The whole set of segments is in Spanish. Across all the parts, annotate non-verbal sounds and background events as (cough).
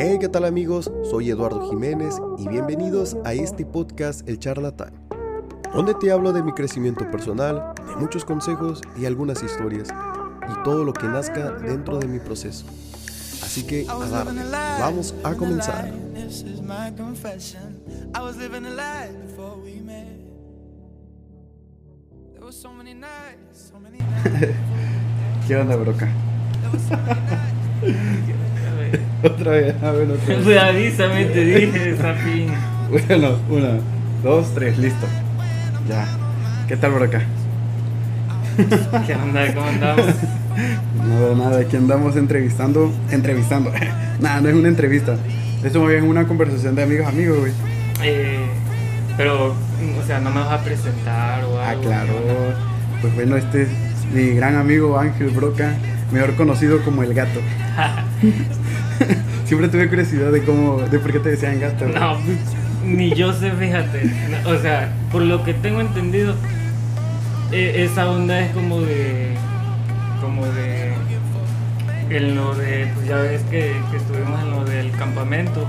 Hey, ¿qué tal amigos? Soy Eduardo Jiménez y bienvenidos a este podcast El Charlatán, donde te hablo de mi crecimiento personal, de muchos consejos y algunas historias, y todo lo que nazca dentro de mi proceso. Así que, a darle, vamos a comenzar. (laughs) ¿Qué onda, broca? (laughs) (laughs) otra vez, a ver, otra vez. Pues avísame, te dije, (laughs) Zapín. Bueno, una, dos, tres, listo. Ya. ¿Qué tal, broca? (laughs) ¿Qué onda? ¿Cómo andamos? Nada, nada, aquí andamos entrevistando. Entrevistando. nada, no es una entrevista. Esto más bien es una conversación de amigos, amigos, güey. Eh, pero, o sea, no me vas a presentar o Ah, algo. claro. ¿qué onda? Pues bueno, este es mi gran amigo Ángel Broca, mejor conocido como el gato. (laughs) Siempre tuve curiosidad de cómo, de por qué te decían gato. güey. No, pues, ni yo sé, fíjate. O sea, por lo que tengo entendido, e- esa onda es como de. como de. En lo de. Pues ya ves que, que estuvimos en lo del campamento.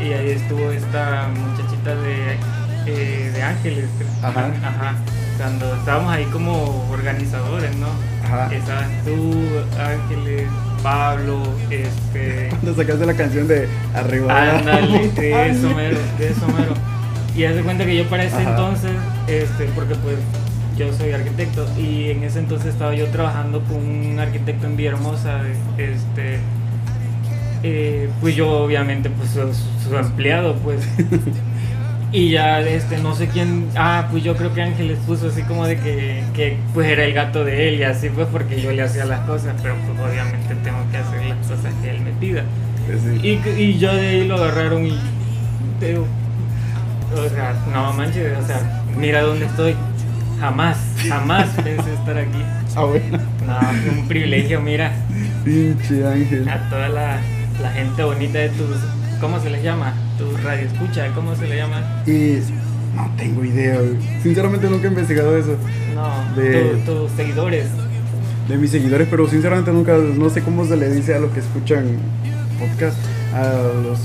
Y ahí estuvo esta muchachita de, eh, de Ángeles. Ajá. Ajá. Cuando estábamos ahí como organizadores, ¿no? Ajá. Estabas tú, Ángeles, Pablo, este. Cuando sacaste la canción de Arriba. Ándale, (laughs) de eso mero, de eso mero. Y haz de cuenta que yo para ese Ajá. entonces, este, porque pues yo soy arquitecto y en ese entonces estaba yo trabajando con un arquitecto en Villahermosa, este, eh, pues yo obviamente pues su, su empleado pues. (laughs) Y ya este, no sé quién, ah, pues yo creo que Ángeles puso así como de que, que pues era el gato de él y así fue porque yo le hacía las cosas, pero pues obviamente tengo que hacer las cosas que él me pida. Sí. Y, y yo de ahí lo agarraron y. digo, o sea, no manches, o sea, mira dónde estoy. Jamás, jamás (laughs) pensé estar aquí. Ah, bueno. No, fue un privilegio, mira, Pinche Ángel. a toda la, la gente bonita de tus. ¿Cómo se les llama? Tu radio escucha, ¿cómo se le llama? Y no tengo idea. Sinceramente nunca he investigado eso No, De- tu- tus seguidores. de mis seguidores, pero sinceramente nunca, no sé cómo se le dice a los que escuchan podcast, a los,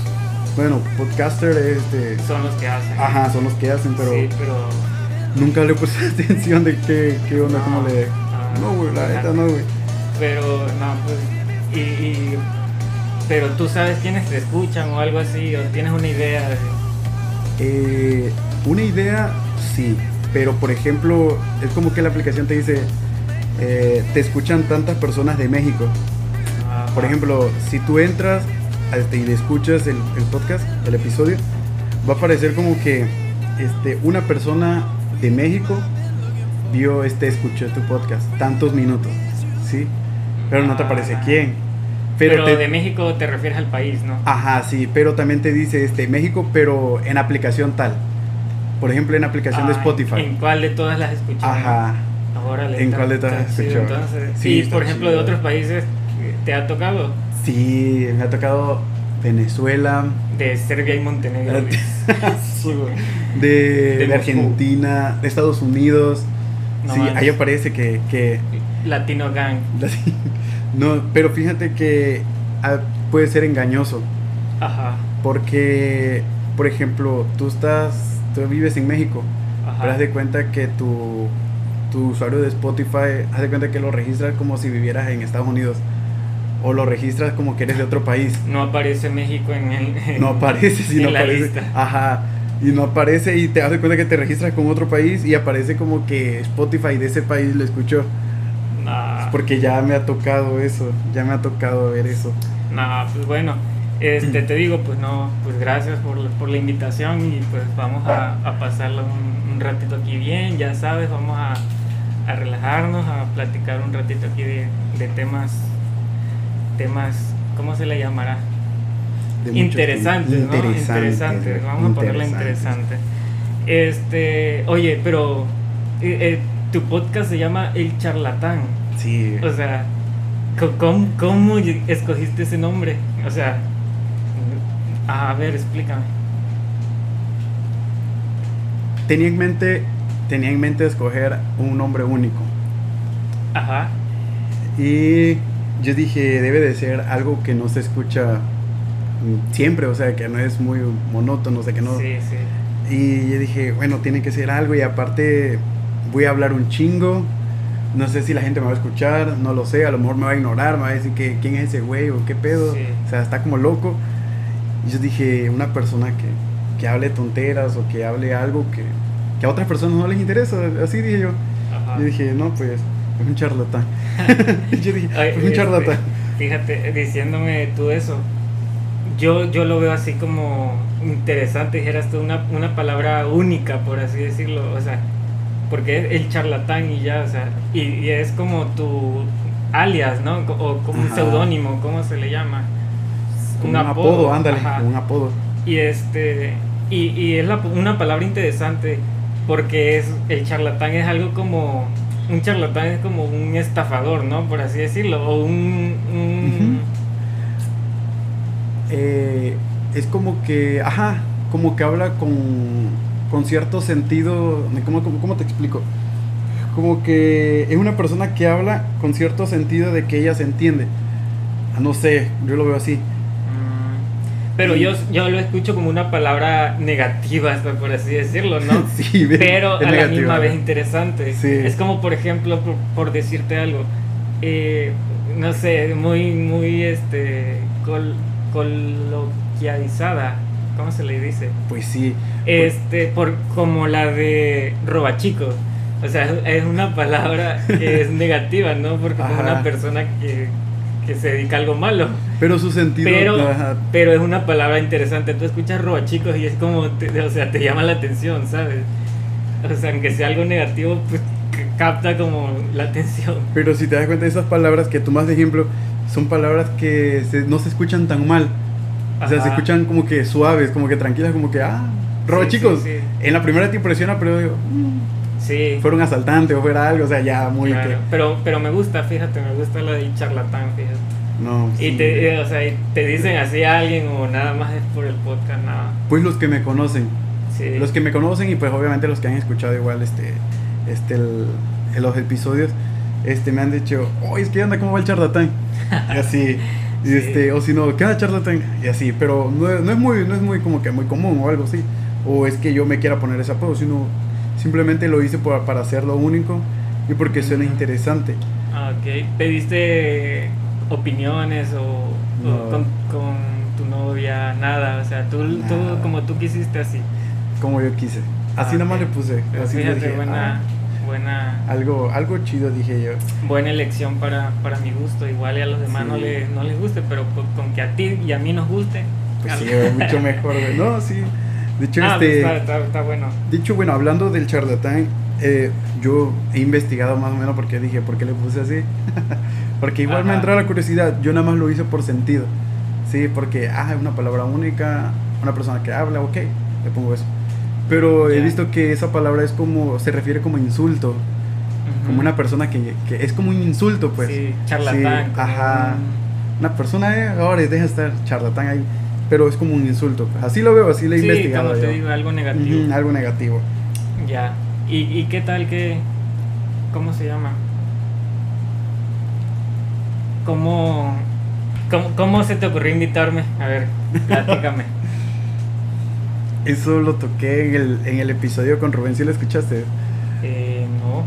bueno, podcaster, este, Son los que hacen. ajá, son los que hacen, pero Sí, pero. nunca le puse (laughs) atención de qué, qué onda, No, cómo le... ah, No, güey, la neta no, güey. Pero, no, pues. Y, y- pero tú sabes quiénes te escuchan o algo así, o tienes una idea de. Eh, una idea, sí, pero por ejemplo, es como que la aplicación te dice, eh, te escuchan tantas personas de México. Por ejemplo, si tú entras este, y le escuchas el, el podcast, el episodio, va a aparecer como que este, una persona de México vio, este, escuchó tu podcast, tantos minutos, ¿sí? Pero no te aparece Ah. quién. Pero, te- de México te refieres al país, ¿no? Ajá, sí, pero también te dice este, México, pero en aplicación tal. Por ejemplo, en aplicación de Ah, Spotify. ¿En cuál de todas las escuchas? Ajá. Órale, ¿En cuál de todas chido, escuchado? entonces. Sí, y por ejemplo, de chido. otros países, ¿te ha tocado? Sí, me ha tocado Venezuela, De Serbia y Montenegro. (laughs) de, De de. Argentina, de Estados Unidos. No sí, manches. ahí aparece que, que Latino Gang. (laughs) no, pero fíjate que ah, puede ser engañoso Ajá. porque, por ejemplo, tú estás, tú vives en México, Ajá. pero haz de cuenta que tu, tu usuario de Spotify, haz de cuenta que lo registras como si vivieras en Estados Unidos o lo registras como que eres de otro país. No aparece México en el. No aparece, si no aparece. lista. Ajá. Y no aparece y te das cuenta que te registras con otro país y aparece como que Spotify de ese país lo escuchó. Porque ya me ha tocado eso, ya me ha tocado ver eso. No, pues bueno, este, te digo, pues no, pues gracias por, la- por la invitación y pues vamos a, a pasarlo un, un ratito aquí bien, ya sabes, vamos a, a relajarnos, a platicar un ratito aquí de, de temas, temas, ¿cómo se le llamará? Interesantes. ¿no? Interesantes, vamos a ponerle interesante. Este, oye, pero eh, eh, tu podcast se llama El Charlatán. Sí. O sea, ¿cómo, escogiste ese nombre? O sea, a ver, explícame. Tenía en mente, tenía en mente escoger un nombre único. Ajá. Y yo dije, debe de ser algo que no se escucha siempre, o sea, que no es muy monótono, o sea, que no... Sí, sí. Y yo dije, bueno, tiene que ser algo y aparte voy a hablar un chingo. No sé si la gente me va a escuchar, no lo sé, a lo mejor me va a ignorar, me va a decir que quién es ese güey o qué pedo. Sí. O sea, está como loco. Y yo dije, una persona que, que hable tonteras o que hable algo que, que a otras personas no les interesa. Así dije yo. Ajá. Yo dije, no, pues es un charlatán. (laughs) (laughs) yo dije, Ay, es un este, charlatán. Fíjate, diciéndome tú eso, yo, yo lo veo así como interesante, dijeras tú, una, una palabra única, por así decirlo, o sea, porque es el charlatán y ya, o sea, y, y es como tu alias, ¿no? O como un seudónimo, ¿cómo se le llama? Un apodo, ándale, ajá. un apodo. Y este y, y es la- una palabra interesante porque es el charlatán es algo como un charlatán es como un estafador, ¿no? Por así decirlo, o un, un- Eh, es como que, ajá, como que habla con, con cierto sentido, ¿cómo, cómo, cómo te explico? Como que es una persona que habla con cierto sentido de que ella se entiende. Ah, No sé, yo lo veo así. Mm, pero yo, yo lo escucho como una palabra negativa, por así decirlo, ¿no? (laughs) Sí, ve- pero a la negativo, misma vez interesante. Sí. Es como, por ejemplo, por, por decirte algo, eh, no sé, muy, muy, este, col, coloquializada, ¿cómo se le dice? Pues sí. Este, por, como la de robachicos. O sea, es una palabra que es (laughs) negativa, ¿no? Porque Ajá. una persona que, que se dedica a algo malo. Pero su sentido. Pero, ajá, pero es una palabra interesante. Tú escuchas robachicos y es como, te- o sea, te llama la atención, ¿sabes? O sea, aunque sea algo negativo, pues capta como la atención. Pero si te das cuenta de esas palabras que tomas de ejemplo, son palabras que se- no se escuchan tan mal. O sea, se escuchan como que suaves, como que tranquilas, como que, ah, roba Sí, chicos. sí, sí. En la primera te impresiona, pero digo, mm, Sí. fuera un asaltante o fuera algo, o sea, ya muy claro. que. Pero, pero me gusta, fíjate, me gusta la de charlatán, fíjate. No, Y sí. te, eh, o sea, y te dicen así a alguien o nada más es por el podcast, nada. Pues los que me conocen. Los que me conocen y pues obviamente los que han escuchado igual este, este el- los episodios, este me han dicho, oh, es que anda, ¿cómo va el charlatán? (laughs) Y así. Y Sí. este, o si no, ¿qué onda charlatán? Y así, pero no, no es muy, no es muy como que muy común o algo así. O es que yo me quiera poner ese apodo, sino simplemente lo hice por- para hacerlo único y porque suena interesante. Ah, ok. ¿Pediste opiniones o, o No. con, con tu novia? Nada, o sea, tú, tú Nada. como tú quisiste así. Como yo quise. Así Ah, nomás le puse. Así le fíjate, dije, buena, "Ah, buena, algo, algo chido dije yo. buena elección para, para mi gusto. Igual y a los demás no, Sí. les, no les guste, pero con, con que a ti y a mí nos guste. Pues sí, mucho mejor, güey. No, sí. De hecho, Ah, pues este. está, está, está bueno. De hecho, bueno, hablando del charlatán, eh, yo he investigado más o menos porque dije, ¿por qué le puse así? (laughs) porque igual me Ajá. entró la curiosidad, yo nada más lo hice por sentido. Sí, porque, ah, es una palabra única, una persona que habla, ok, le pongo eso. Pero he visto que esa palabra es como, se refiere como insulto, como una persona que, que es como un insulto, pues. Sí, charlatán. Sí, ajá. un- Una persona, eh, ahora deja estar charlatán ahí, pero es como un insulto. pues. Así lo veo, así lo he Sí, investigado. como te yo. digo, algo negativo. Algo negativo. Ya. ¿Y, ¿Y qué tal que... ¿Cómo se llama? ¿Cómo, cómo, cómo se te ocurrió invitarme? A ver, platícame. (laughs) Eso lo toqué en el, en el episodio con Rubén, ¿sí lo escuchaste? eh, no.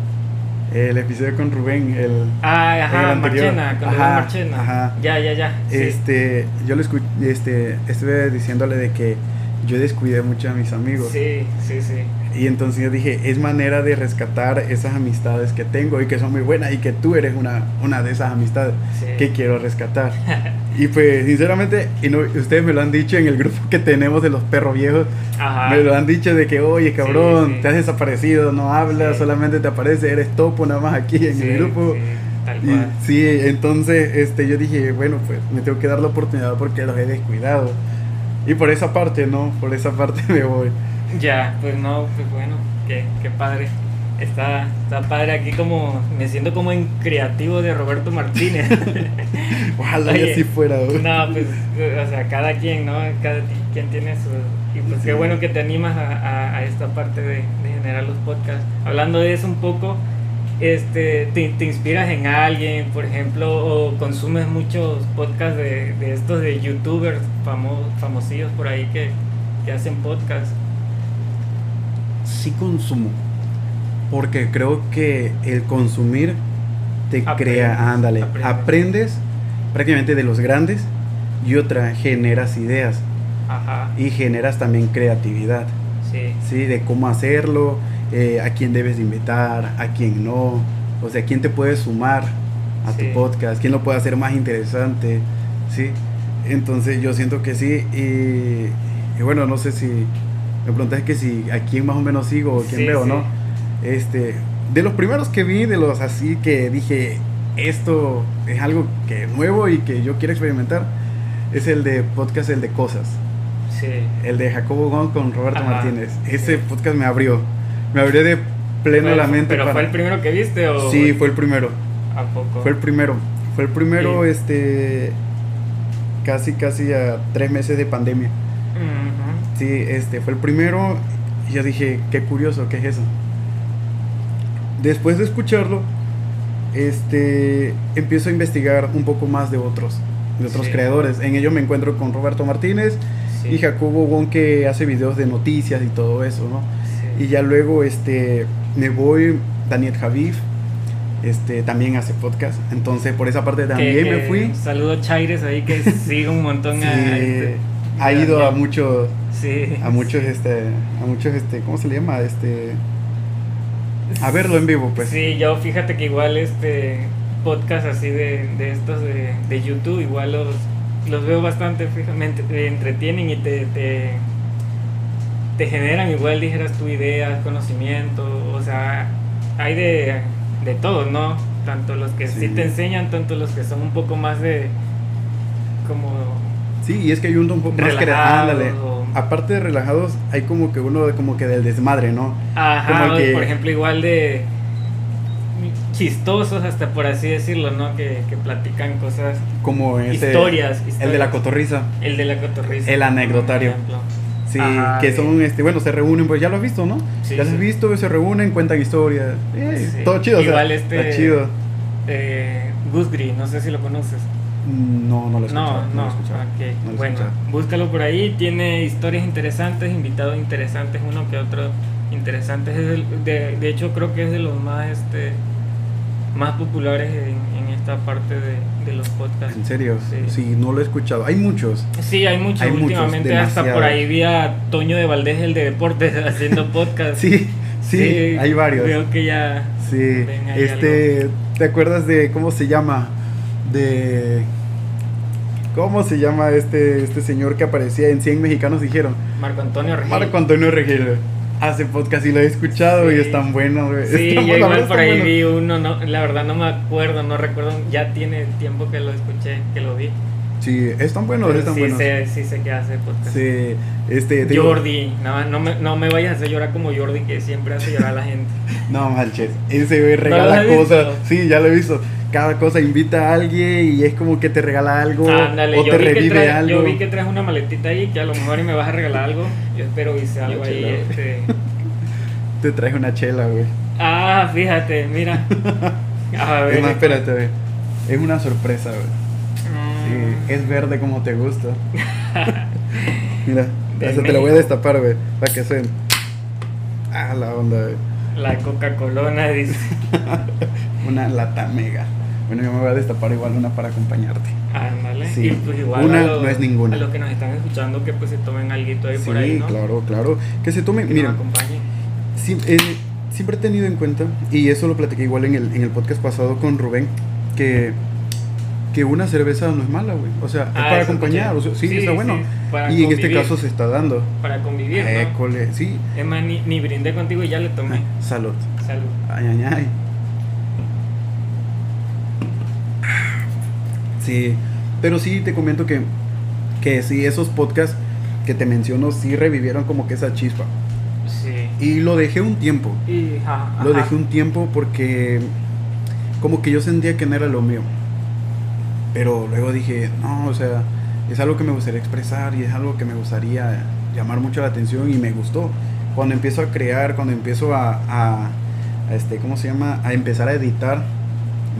El episodio con Rubén, el... Ah, ajá, El. Marchena, con Ajá, Marchena. ajá. Ya, ya, ya. sí. Este, yo lo escuché, este, estuve diciéndole de que yo descuidé mucho a mis amigos. Sí, sí, sí. Y entonces yo dije, es manera de rescatar esas amistades que tengo y que son muy buenas y que tú eres una, una de esas amistades Sí. que quiero rescatar. (laughs) y pues, sinceramente, y no, ustedes me lo han dicho en el grupo que tenemos de los perros viejos, Ajá. me lo han dicho de que, oye, cabrón, Sí, sí. te has desaparecido, no hablas, solamente te aparece, eres topo nada más aquí en el grupo. sí, tal Y sí, entonces este, yo dije, bueno, pues me tengo que dar la oportunidad porque los he descuidado. Y por esa parte, ¿no? Por esa parte me voy. Ya, pues no, pues bueno, qué, qué padre. Está, está padre aquí como, me siento como en creativo de Roberto Martínez. (laughs) Ojalá Oye, y así fuera. güey. No, pues, o sea, cada quien, ¿no? Cada quien tiene su... Y pues Sí. qué bueno que te animas a, a- a esta parte de, de generar los podcasts. Hablando de eso un poco, este, te, te inspiras en alguien, por ejemplo, o consumes muchos podcasts de, de estos de youtubers famo, famosillos por ahí que, que hacen podcasts. Sí consumo. Porque creo que el consumir te Aprendes, crea, ándale, aprendes. aprendes prácticamente de los grandes y otra, generas ideas Ajá, y generas también creatividad, sí. ¿sí? De cómo hacerlo, eh, a quién debes de invitar, a quién no, o sea, quién te puede sumar a Sí. tu podcast, quién lo puede hacer más interesante, ¿sí? Entonces yo siento que sí y, y bueno, no sé si me preguntas que si a quién más o menos sigo o quién Sí, veo, sí. ¿no? Este, de los primeros que vi, de los así que dije, esto es algo que nuevo y que yo quiero experimentar, es el de podcast, el de cosas. Sí. El de Jacobo Gon con Roberto Ajá, Martínez. Ese sí. podcast me abrió. Me abrió de pleno Fue- la mente. ¿Pero para- fue el primero que viste o...? Sí, fue el primero. ¿A poco? Fue el primero. Fue el primero, este. Casi, casi a tres meses de pandemia. Sí, este, fue el primero. Y yo dije, qué curioso, ¿qué es eso? Después de escucharlo, este, empiezo a investigar un poco más de otros, de otros Sí. creadores. En ello me encuentro con Roberto Martínez Sí. y Jacobo Wong que hace videos de noticias y todo eso, ¿no? Y ya luego este, me voy, Daniel Javif, este, también hace podcast. Entonces por esa parte Que- también me fui. Saludo Chaires ahí que (laughs) sigue un montón Sí, a, este, ha ido a muchos, Sí. a muchos, este, a muchos, este, ¿cómo se le llama? Este, a verlo en vivo, pues. Sí, yo fíjate que igual este podcast así de, de estos de, de YouTube, igual los, los veo bastante, fíjate, te entretienen y te, te, te generan igual, dijeras tu ideas, conocimiento, o sea, hay de, de todo, ¿no? Tanto los que sí. Sí. te enseñan, tanto los que son un poco más de como Sí, y es que hay un poco más Relajados o- Aparte de relajados, hay como que uno de- como que del desmadre, ¿no? Ajá, Como que- por ejemplo, igual de chistosos hasta por así decirlo, ¿no? Que, que platican cosas, Como ese, historias, el de historias. la cotorriza. el de la cotorriza. El anecdotario. Sí, Ajá, que son, este, bueno, se reúnen, pues ya lo has visto, ¿no? Sí, ya lo has visto, se reúnen, cuentan historias. Eh, Sí. Todo chido, o sea, Igual este- está chido. Eh, Gusgri, no sé si lo conoces. No, no lo he escuchado. No, no, he escuchado, ok. no lo bueno, escuchado. búscalo por ahí, tiene historias interesantes, invitados interesantes, uno que otro interesantes. Es el- de, de hecho, creo que es de los más este más populares en, en esta parte de, de los podcasts. ¿En serio? Sí. Sí. no lo he escuchado. Hay muchos. Sí, hay muchos Hay muchos, últimamente, hasta por ahí vi a Toño de Valdés, el de deportes, (laughs) haciendo podcast. Sí, sí, hay varios. Veo que ya... Sí, este, ¿te acuerdas de cómo se llama? De ¿Cómo se llama este este señor que aparecía en 100 mexicanos dijeron? Marco Antonio Regil. Marco Antonio Regil. Hace podcast y lo he escuchado y Sí. están buenos, güey. Sí, yo igual por ahí vi uno, no, la verdad no me acuerdo, no recuerdo, ya tiene tiempo que lo escuché, que lo vi. Sí, están buenos, Pero están sí buenos. sé, sí sé que hace podcast. Sí, este digo- Jordi, no, no, me, no me vayas a hacer llorar como Jordi que siempre hace llorar a la gente. (laughs) No manches, ese güey ¿No regala has cosas. Sí, ya lo he visto. Cada cosa invita a alguien y es como que te regala algo Ándale, o yo te vi, que revive traes, algo. yo vi que traes una maletita ahí que a lo mejor y me vas a regalar algo. Yo espero hice algo ahí. Este... (laughs) Te traes una chela, güey. Ah, fíjate, mira. (laughs) A ver. Es más, espérate, güey. Es una sorpresa, güey. Mm, Sí, es verde como te gusta. (laughs) Mira, hasta te la voy a destapar, güey, para que suene. Ah, la onda, güey. La Coca-Colona dice. Una lata mega. Bueno, yo me voy a destapar igual una para acompañarte. Ándale. Sí. Y pues igual Una no es ninguna. A los que nos están escuchando que pues se tomen algo ahí Sí, por ahí, ¿no? claro, claro. Que se tome, Que mira, sí, eh, siempre he tenido en cuenta, y eso lo platiqué igual en el, en el podcast pasado con Rubén, que, que una cerveza no es mala, güey. O sea, es Ah, para acompañar, o sea, sí, Sí, está bueno. sí, y en este caso se está dando. Para convivir, ¿no? École, sí. Es más, ni, ni brindé contigo y ya le tomé. Salud. Salud. Ay, ay, ay. Sí, pero sí te comento que, que sí, esos podcasts que te menciono sí revivieron como que esa chispa. Sí. Y lo dejé un tiempo. Y, ajá, Lo ajá. dejé un tiempo porque como que yo sentía que no era lo mío. Pero luego dije, no, o sea, es algo que me gustaría expresar y es algo que me gustaría llamar mucho la atención y me gustó. Cuando empiezo a crear, cuando empiezo a, a, este, ¿cómo se llama? A empezar a editar.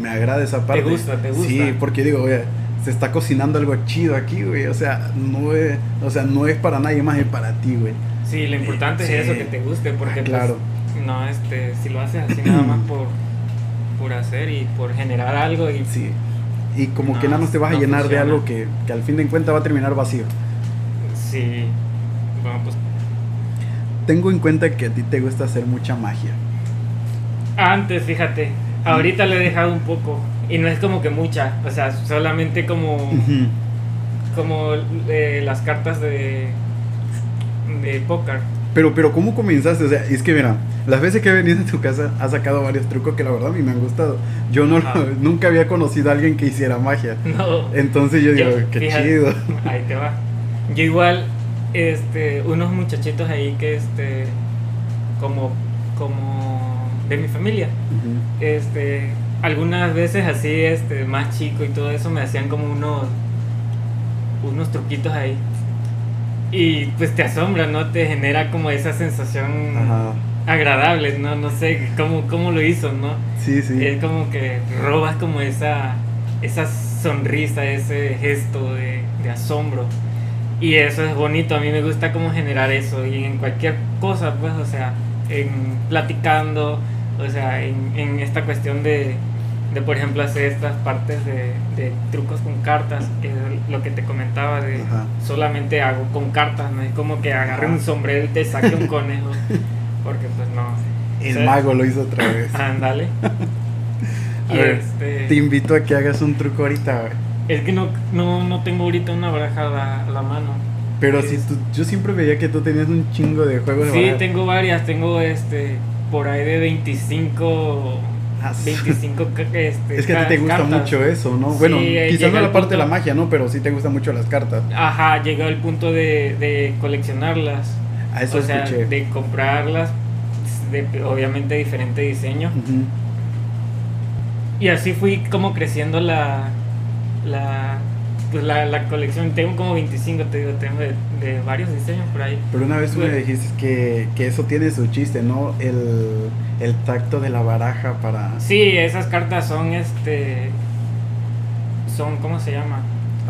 Me agrada esa parte. ¿Te gusta? ¿Te gusta? Sí, porque digo, oye, se está cocinando algo chido aquí, güey. O sea, no es, o sea, no es para nadie más, es para ti, güey. Sí, lo importante es eso, que te guste, porque Ah, claro. pues, no, este, si lo haces así nada más por, por hacer y por generar algo y Sí. Y como que nada más te vas a llenar de algo que, que al fin de cuentas va a terminar vacío. sí, bueno, pues Tengo en cuenta que a ti te gusta hacer mucha magia. antes, fíjate, ahorita lo he dejado un poco y no es como que mucha, o sea, solamente como, como eh, las cartas de, de póker. Pero, pero, ¿cómo comenzaste? O sea, es que mira, las veces que he venido a tu casa has sacado varios trucos que la verdad a mí me han gustado. Yo no (laughs) nunca había conocido a alguien que hiciera magia. (laughs) No. Entonces yo digo, Yo, qué fíjate, chido. (laughs) Ahí te va. Yo igual, este, unos muchachitos ahí que, este, como, como de mi familia, Ujú. este, algunas veces así, este, más chico y todo eso, me hacían como unos, unos truquitos ahí. Y pues te asombra, ¿no? Te genera como esa sensación Ajá. agradable, ¿no? No sé cómo, cómo lo hizo, ¿no? Sí, sí. Es como que robas como esa, esa sonrisa, ese gesto de, de asombro. Y eso es bonito, a mí me gusta como generar eso. Y en cualquier cosa, pues, o sea, en platicando, o sea, en, en esta cuestión de, de, por ejemplo, hacer estas partes de, de trucos con cartas, que es lo que te comentaba, de Ajá. solamente hago con cartas, no es como que agarre un sombrero y te saque un conejo, (laughs) porque pues no. El ¿sabes? mago lo hizo otra vez. Ándale. (laughs) A Y ver, este, Te invito a que hagas un truco ahorita, güey. es que no, no, no tengo ahorita una baraja a la, a la mano. Pero Es- si tú, yo siempre veía que tú tenías un chingo de juegos Sí, tengo varias, tengo este por ahí de 25 Ah, su- 25 ca- este, Es que a ti te gusta cartas. mucho eso, ¿no? Sí, bueno, eh, quizás no la parte de la magia, ¿no? Pero sí te gustan mucho las cartas. Ajá, llegó el punto de, de coleccionarlas. A eso o sea, escuché. de comprarlas de obviamente diferente diseño. Y así fui como creciendo la la pues la, la colección. Tengo como 25, te digo, tengo de, de varios diseños por ahí. Pero una vez tú me dijiste que, que eso tiene su chiste, ¿no? El, el tacto de la baraja para... Sí, esas cartas son este son ¿cómo se llama?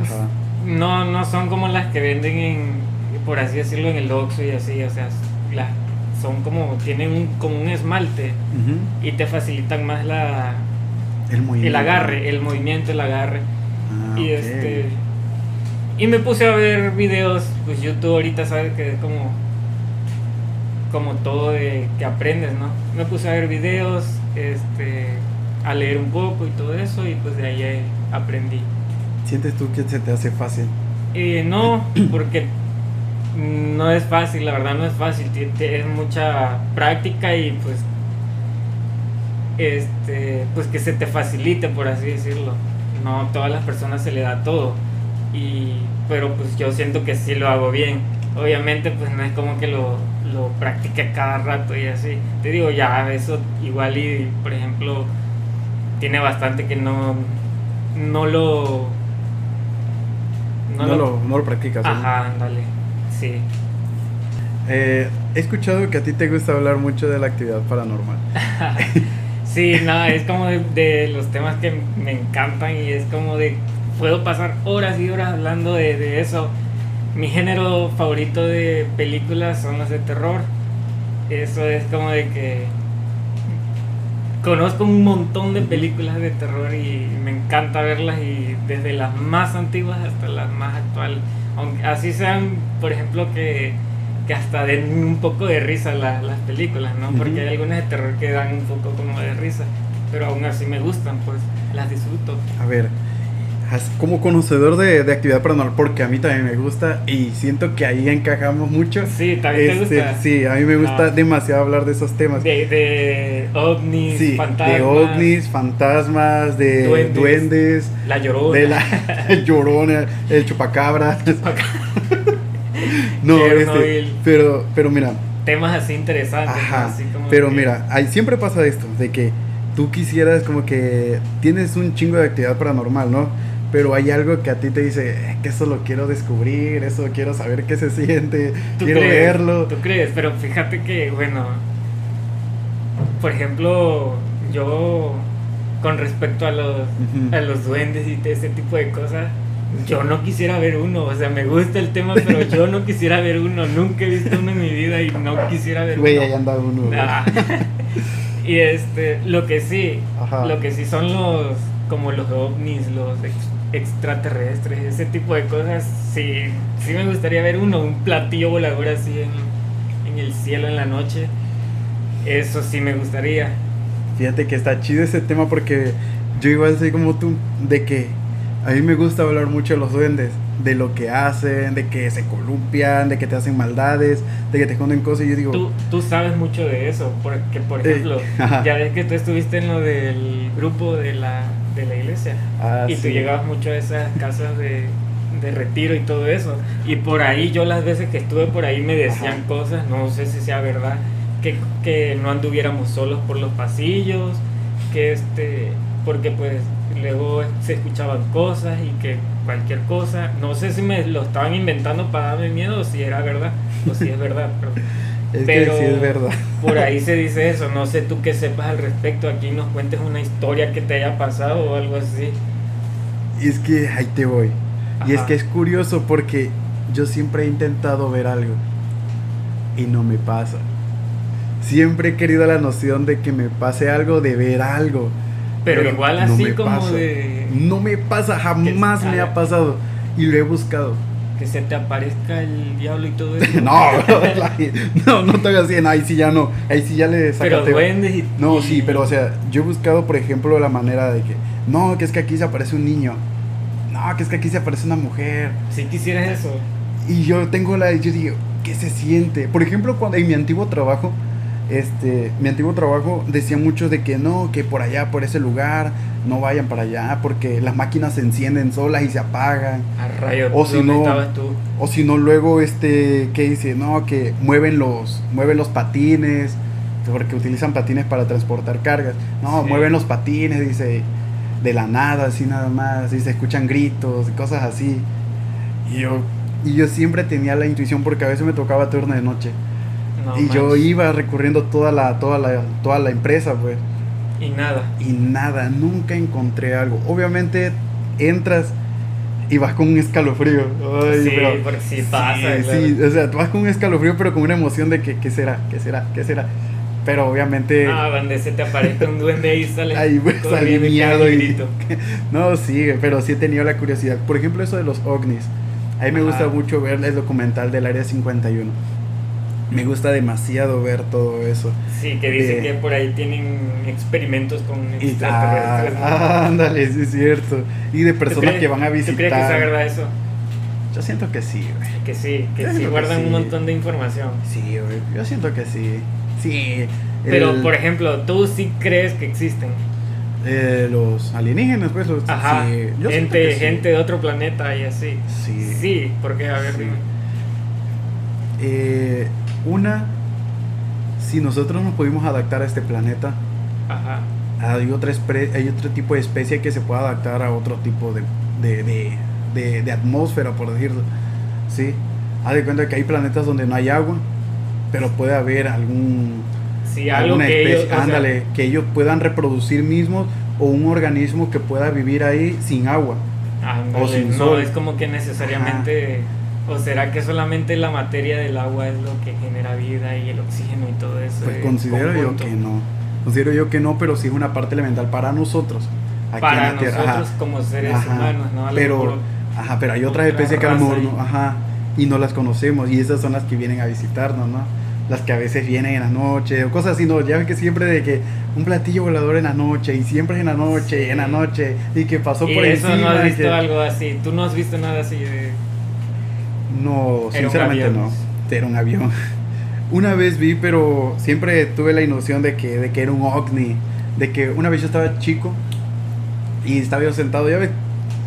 Ajá. No, no son como las que venden en por así decirlo en el Oxxo y así, o sea, la- son como tienen un como un esmalte y te facilitan más la El movimiento. el agarre, el movimiento, el agarre. Ah, y ok. este y me puse a ver videos, pues YouTube ahorita sabes que es como como todo de que aprendes, ¿no? Me puse a ver videos, este a leer un poco y todo eso y pues de ahí eh, aprendí. ¿Sientes tú que se te hace fácil? Eh, no, (clears throat) porque no es fácil, la verdad no es fácil, es mucha práctica y pues este pues que se te facilite por así decirlo. No a todas las personas se le da todo. Y pero pues yo siento que sí lo hago bien. Obviamente pues no es como que lo, lo practique cada rato y así. Te digo ya eso igual y por ejemplo tiene bastante que no no lo No, lo, no lo practicas. Ajá, ándale. Sí. Eh, he escuchado que a ti te gusta hablar mucho de la actividad paranormal. (laughs) Sí, no, es como de, los temas que me encantan y es como de. Puedo pasar horas y horas hablando de, de eso. Mi género favorito de películas son las de terror. Eso es como de que. Conozco un montón de películas de terror y me encanta verlas y desde las más antiguas hasta las más actuales. Aunque así sean, por ejemplo, que, que hasta den un poco de risa la- las películas, ¿no? Porque Ujú. hay algunas de terror que dan un poco como de risa, pero aún así me gustan, pues las disfruto. A ver, como conocedor de, de actividad paranormal, porque a mí también me gusta y siento que ahí encajamos mucho. Sí, también te Este, gusta. Sí, a mí me gusta Ah. demasiado hablar de esos temas. De, de ovnis, sí, fantasmas, de ovnis, fantasmas, de Duendes. duendes, la llorona. de la (laughs) llorona, el chupacabra. (laughs) no, este, pero, pero mira, temas así interesantes. ¿no? Ajá, Así como pero que- mira, ahí siempre pasa esto, de que tú quisieras como que tienes un chingo de actividad paranormal, ¿no? Pero hay algo que a ti te dice, "Eh, que eso lo quiero descubrir, eso quiero saber qué se siente, ¿Tú quiero crees? verlo. ¿Tú crees? Pero fíjate que, bueno, por ejemplo, yo con respecto a los, a los duendes y ese tipo de cosas, yo no quisiera ver uno. O sea, me gusta el tema, pero yo no quisiera ver uno. Nunca he visto uno en mi vida y no quisiera ver Güey, uno. ahí anda uno. güey. Ah. y este, lo que sí, Ajá. lo que sí son los, como los ovnis, los ex- extraterrestres, ese tipo de cosas, sí, sí me gustaría ver uno, un platillo volador así en, en el cielo en la noche. Eso sí me gustaría. Fíjate que está chido ese tema porque yo igual soy como tú, de que a mí me gusta hablar mucho de los duendes, de lo que hacen, de que se columpian, de que te hacen maldades, de que te esconden cosas y yo digo, Tú, tú sabes mucho de eso, porque por ejemplo, (laughs) ya ves que tú estuviste en lo del grupo de la, de la iglesia. ah, y tú sí. llegabas mucho a esas casas de, de retiro y todo eso. Y por ahí, yo las veces que estuve por ahí me decían Ajá. cosas, no sé si sea verdad, que, que no anduviéramos solos por los pasillos, que este, porque pues luego se escuchaban cosas y que cualquier cosa, no sé si me lo estaban inventando para darme miedo o si era verdad, o si es verdad, pero (laughs) Es pero- sí es verdad. (laughs) por ahí se dice eso, no sé tú qué sepas al respecto, aquí nos cuentes una historia que te haya pasado o algo así. Y es que ahí te voy. Y es Ajá. que es curioso porque yo siempre he intentado ver algo y no me pasa. Siempre he querido la noción de que me pase algo, de ver algo. Pero, igual así como pasa. de No me pasa, jamás me ha pasado. Y lo he buscado. que se te aparezca el diablo y todo eso. (laughs) No, (laughs) no, no te hagas no, ahí sí ya no. Ahí sí ya le pero sacaste. duendes y No, sí, pero o sea, yo he buscado, por ejemplo, la manera de que, no, que es que aquí se aparece un niño. No, que es que aquí se aparece una mujer. si quisieras eso. Y yo tengo la, yo digo, ¿qué se siente? Por ejemplo, cuando en mi antiguo trabajo, este, mi antiguo trabajo decía mucho de que no, que por allá, por ese lugar, no vayan para allá, porque las máquinas se encienden solas y se apagan. A rayo, O si ¿dónde no- tú? O si no, luego, este, ¿qué dice? No, que mueven los, mueven los patines, porque utilizan patines para transportar cargas. No, Sí. mueven los patines, dice, de la nada, así nada más, y se escuchan gritos y cosas así. Y yo, y yo siempre tenía la intuición, porque a veces me tocaba turno de noche. No y yo iba recorriendo toda la, toda la, toda la empresa, pues. Y nada. Y nada, nunca encontré algo. Obviamente entras y vas con un escalofrío. Ay, sí, pero- porque sí pasa. Sí, claro. sí, o sea, tú vas con un escalofrío, pero con una emoción de que, ¿qué será? ¿Qué será? ¿Qué será? Pero obviamente, Ah, donde se te aparezca un duende ahí sale. ahí pues, salí corriendo y y... grito. (laughs) No, sí, pero sí he tenido la curiosidad. Por ejemplo, eso de los ovnis. A mí me Ajá. gusta mucho ver el documental del Área 51. Me gusta demasiado ver todo eso. Sí, que dice De- que por ahí tienen experimentos con extraterrestres. ah, ándale, sí es cierto. Y de ¿Tú personas que van a visitar. ¿Tú crees que sea verdad eso? Yo siento que sí, güey. Que sí, que Yo sí que guardan sí. un montón de información. Sí, güey. Yo siento que sí. Sí. Pero, el- por ejemplo, tú sí crees que existen. eh, los alienígenas, pues. Los, Ajá. sí, yo siento gente, gente de otro planeta y así. Sí. Sí, porque, a ver. Eh, una, si nosotros nos pudimos adaptar a este planeta, Ajá. hay, otra hay otro tipo de especie que se puede adaptar a otro tipo de, de, de, de- de atmósfera, por decirlo. ¿Sí? Haz de cuenta que hay planetas donde no hay agua, pero puede haber algún, Sí, algo alguna que especie, ellos. o sea, ándale, que ellos puedan reproducir mismos o un organismo que pueda vivir ahí sin agua. ándale, o sin no sol. es como que necesariamente. O será que solamente la materia del agua es lo que genera vida y el oxígeno y todo eso. Pues considero yo que no. Considero yo que no, pero sí es una parte elemental para nosotros. aquí Para en la Tierra. nosotros Ajá. como seres Ajá. humanos, ¿no? A Pero, mejor ajá, pero hay otras otra especies que a lo mejor raza no, ajá, y no las conocemos. Y esas son las que vienen a visitarnos, ¿no? Las que a veces vienen en la noche o cosas así, ¿no? Ya ves que siempre de que un platillo volador en la noche y siempre es en la noche y en la noche y que pasó Y por eso encima. no has visto que- algo así. Tú no has visto nada así de. No, Era sinceramente no. Era un avión. (laughs) Una vez vi, pero siempre tuve la ilusión de que, de que era un ovni. De que una vez yo estaba chico y estaba yo sentado, ya ves,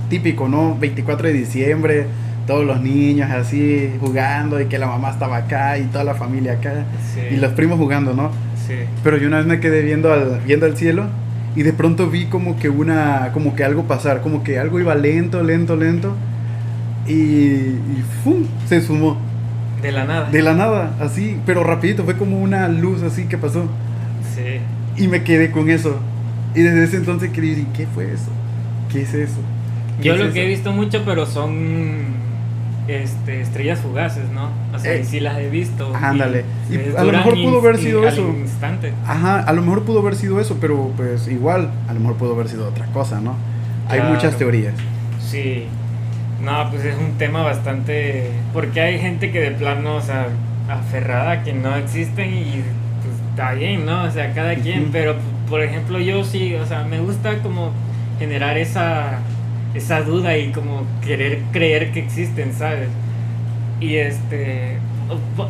típico, ¿no? 24 de diciembre, todos los niños así jugando y que la mamá estaba acá y toda la familia acá Sí. y los primos jugando, ¿no? Sí. Pero yo una vez me quedé viendo al, viendo al cielo y de pronto vi como que una, como que algo pasar, como que algo iba lento, lento, lento y, y ¡fum! se sumó. De la nada. De la nada, así, pero rapidito, fue como una luz así que pasó. Sí. Y me quedé con eso. Y desde ese entonces quería decir, ¿qué fue eso? ¿Qué es eso? ¿Qué Yo es lo eso? que he visto mucho, pero son este, estrellas fugaces, ¿no? O sea, Eh, y sí las he visto. ándale. Y se a lo mejor pudo haber sido eso. instante. Ajá, a lo mejor pudo haber sido eso, pero pues igual, a lo mejor pudo haber sido otra cosa, ¿no? Hay Claro. muchas teorías. Sí. No, pues es un tema bastante... Porque hay gente que de plano, o sea, aferrada que no existen y pues está bien, ¿no? O sea, cada quien, pero por ejemplo yo sí, o sea, me gusta como generar esa, esa duda y como querer creer que existen, ¿sabes? Y este...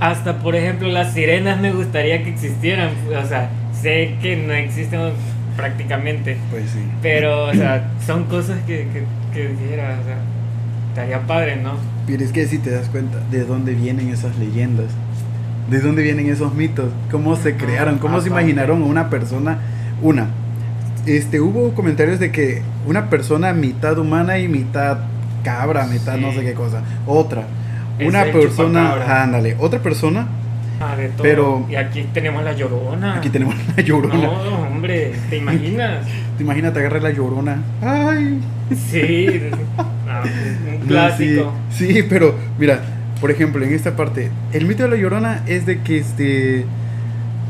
Hasta por ejemplo las sirenas me gustaría que existieran, o sea, sé que no existen prácticamente. Pues sí. Pero, o sea, son cosas que, que, que dijera, o sea, estaría padre, ¿no? Pero es que si te das cuenta de dónde vienen esas leyendas, de dónde vienen esos mitos, cómo se crearon, cómo se aparte. imaginaron a una persona, una. Este, hubo comentarios de que una persona mitad humana y mitad cabra, mitad no sé qué cosa. Otra, una persona, ándale, otra persona, Ah, de todo. Pero- y aquí tenemos la llorona. aquí tenemos la llorona. No, hombre, ¿te imaginas? (laughs) Te imaginas, te agarra la llorona. Ay, Sí, (laughs) No, clásico. Sí, sí, pero mira, por ejemplo, en esta parte, el mito de la llorona es de que este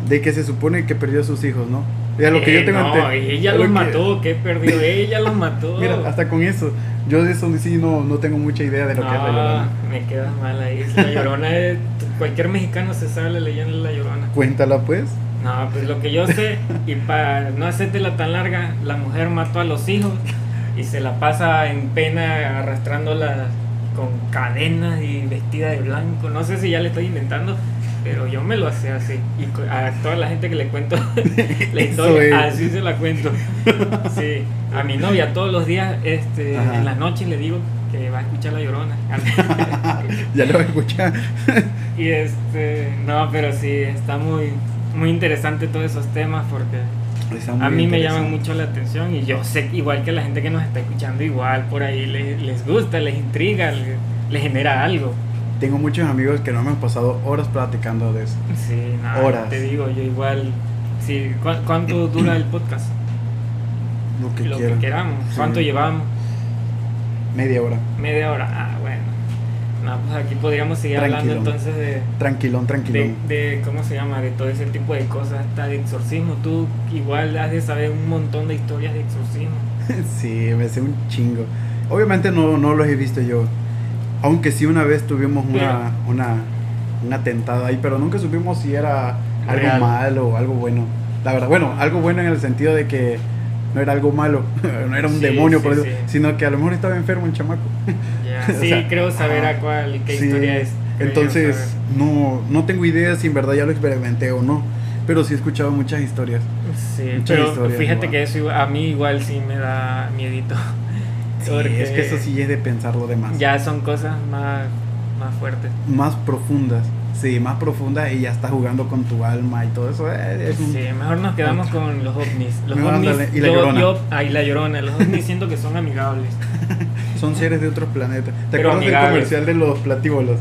de que se supone que perdió a sus hijos, ¿no? Y a lo que Eh, yo tengo no, ella los que- mató, ¿qué perdió? (laughs) Ella los mató. Mira, hasta con eso, yo de eso sí no, no tengo mucha idea de lo que es la llorona. me quedas mal ahí. La llorona (laughs) es. Cualquier mexicano se sabe la leyenda de la llorona. Cuéntala pues. No, pues lo que yo sé, y para no hacértela tan larga, la mujer mató a los hijos y se la pasa en pena arrastrándola con cadenas y vestida de blanco. No sé si ya le estoy inventando, pero yo me lo hacía así. Y a toda la gente que le cuento (laughs) la historia, así se la cuento. Sí, a mi novia todos los días, este, Ajá. en las noches le digo que va a escuchar la llorona. (laughs) ya lo voy a escuchar. Y este, no, pero sí, está muy, muy interesante todos esos temas porque a mí me llaman mucho la atención y yo sé igual que la gente que nos está escuchando, igual por ahí les, les gusta, les intriga, les, les genera algo. Tengo muchos amigos que no me han pasado horas platicando de eso. Sí, nada, Horas. te digo, yo igual, sí, ¿cu- ¿cuánto (clears throat) dura el podcast? Lo que Lo quieran. que queramos. Sí. ¿Cuánto llevamos? Media hora. Media hora. Ah, No, pues aquí podríamos seguir hablando Tranquilón. entonces de, Tranquilón, de, tranquilón. de, ¿cómo se llama? De todo ese tipo de cosas, hasta de exorcismo. Tú igual has de saber un montón de historias de exorcismo. (laughs) Sí, me sé un chingo. Obviamente no, no los he visto yo. Aunque sí una vez tuvimos una, una, un atentado ahí, pero nunca supimos si era algo Real. malo o algo bueno. La verdad, bueno, algo bueno en el sentido de que no era algo malo, (laughs) no era un Sí, demonio, sí, por eso, sí. sino que a lo mejor estaba enfermo el chamaco. (laughs) Ya, (laughs) O Sí, sea, creo saber ajá. a cuál, qué Sí, historia es. Entonces, no, no tengo idea si en verdad ya lo experimenté o no, pero sí he escuchado muchas historias. Sí, muchas pero historias, fíjate igual. que eso a mí igual sí me da miedito. Sí, Porque es que eso sí es de pensarlo de más. Ya son cosas más, más fuertes. Más profundas, sí, más profundas y ya está jugando con tu alma y todo eso. eh, es un- Sí, mejor nos quedamos con los ovnis. Los ovnis, y la yo, llorona. yo- la llorona. Los ovnis siento que son amigables. (laughs) Son seres de otros planetas. ¿Te Pero acuerdas del amigables. comercial de los platíbulos?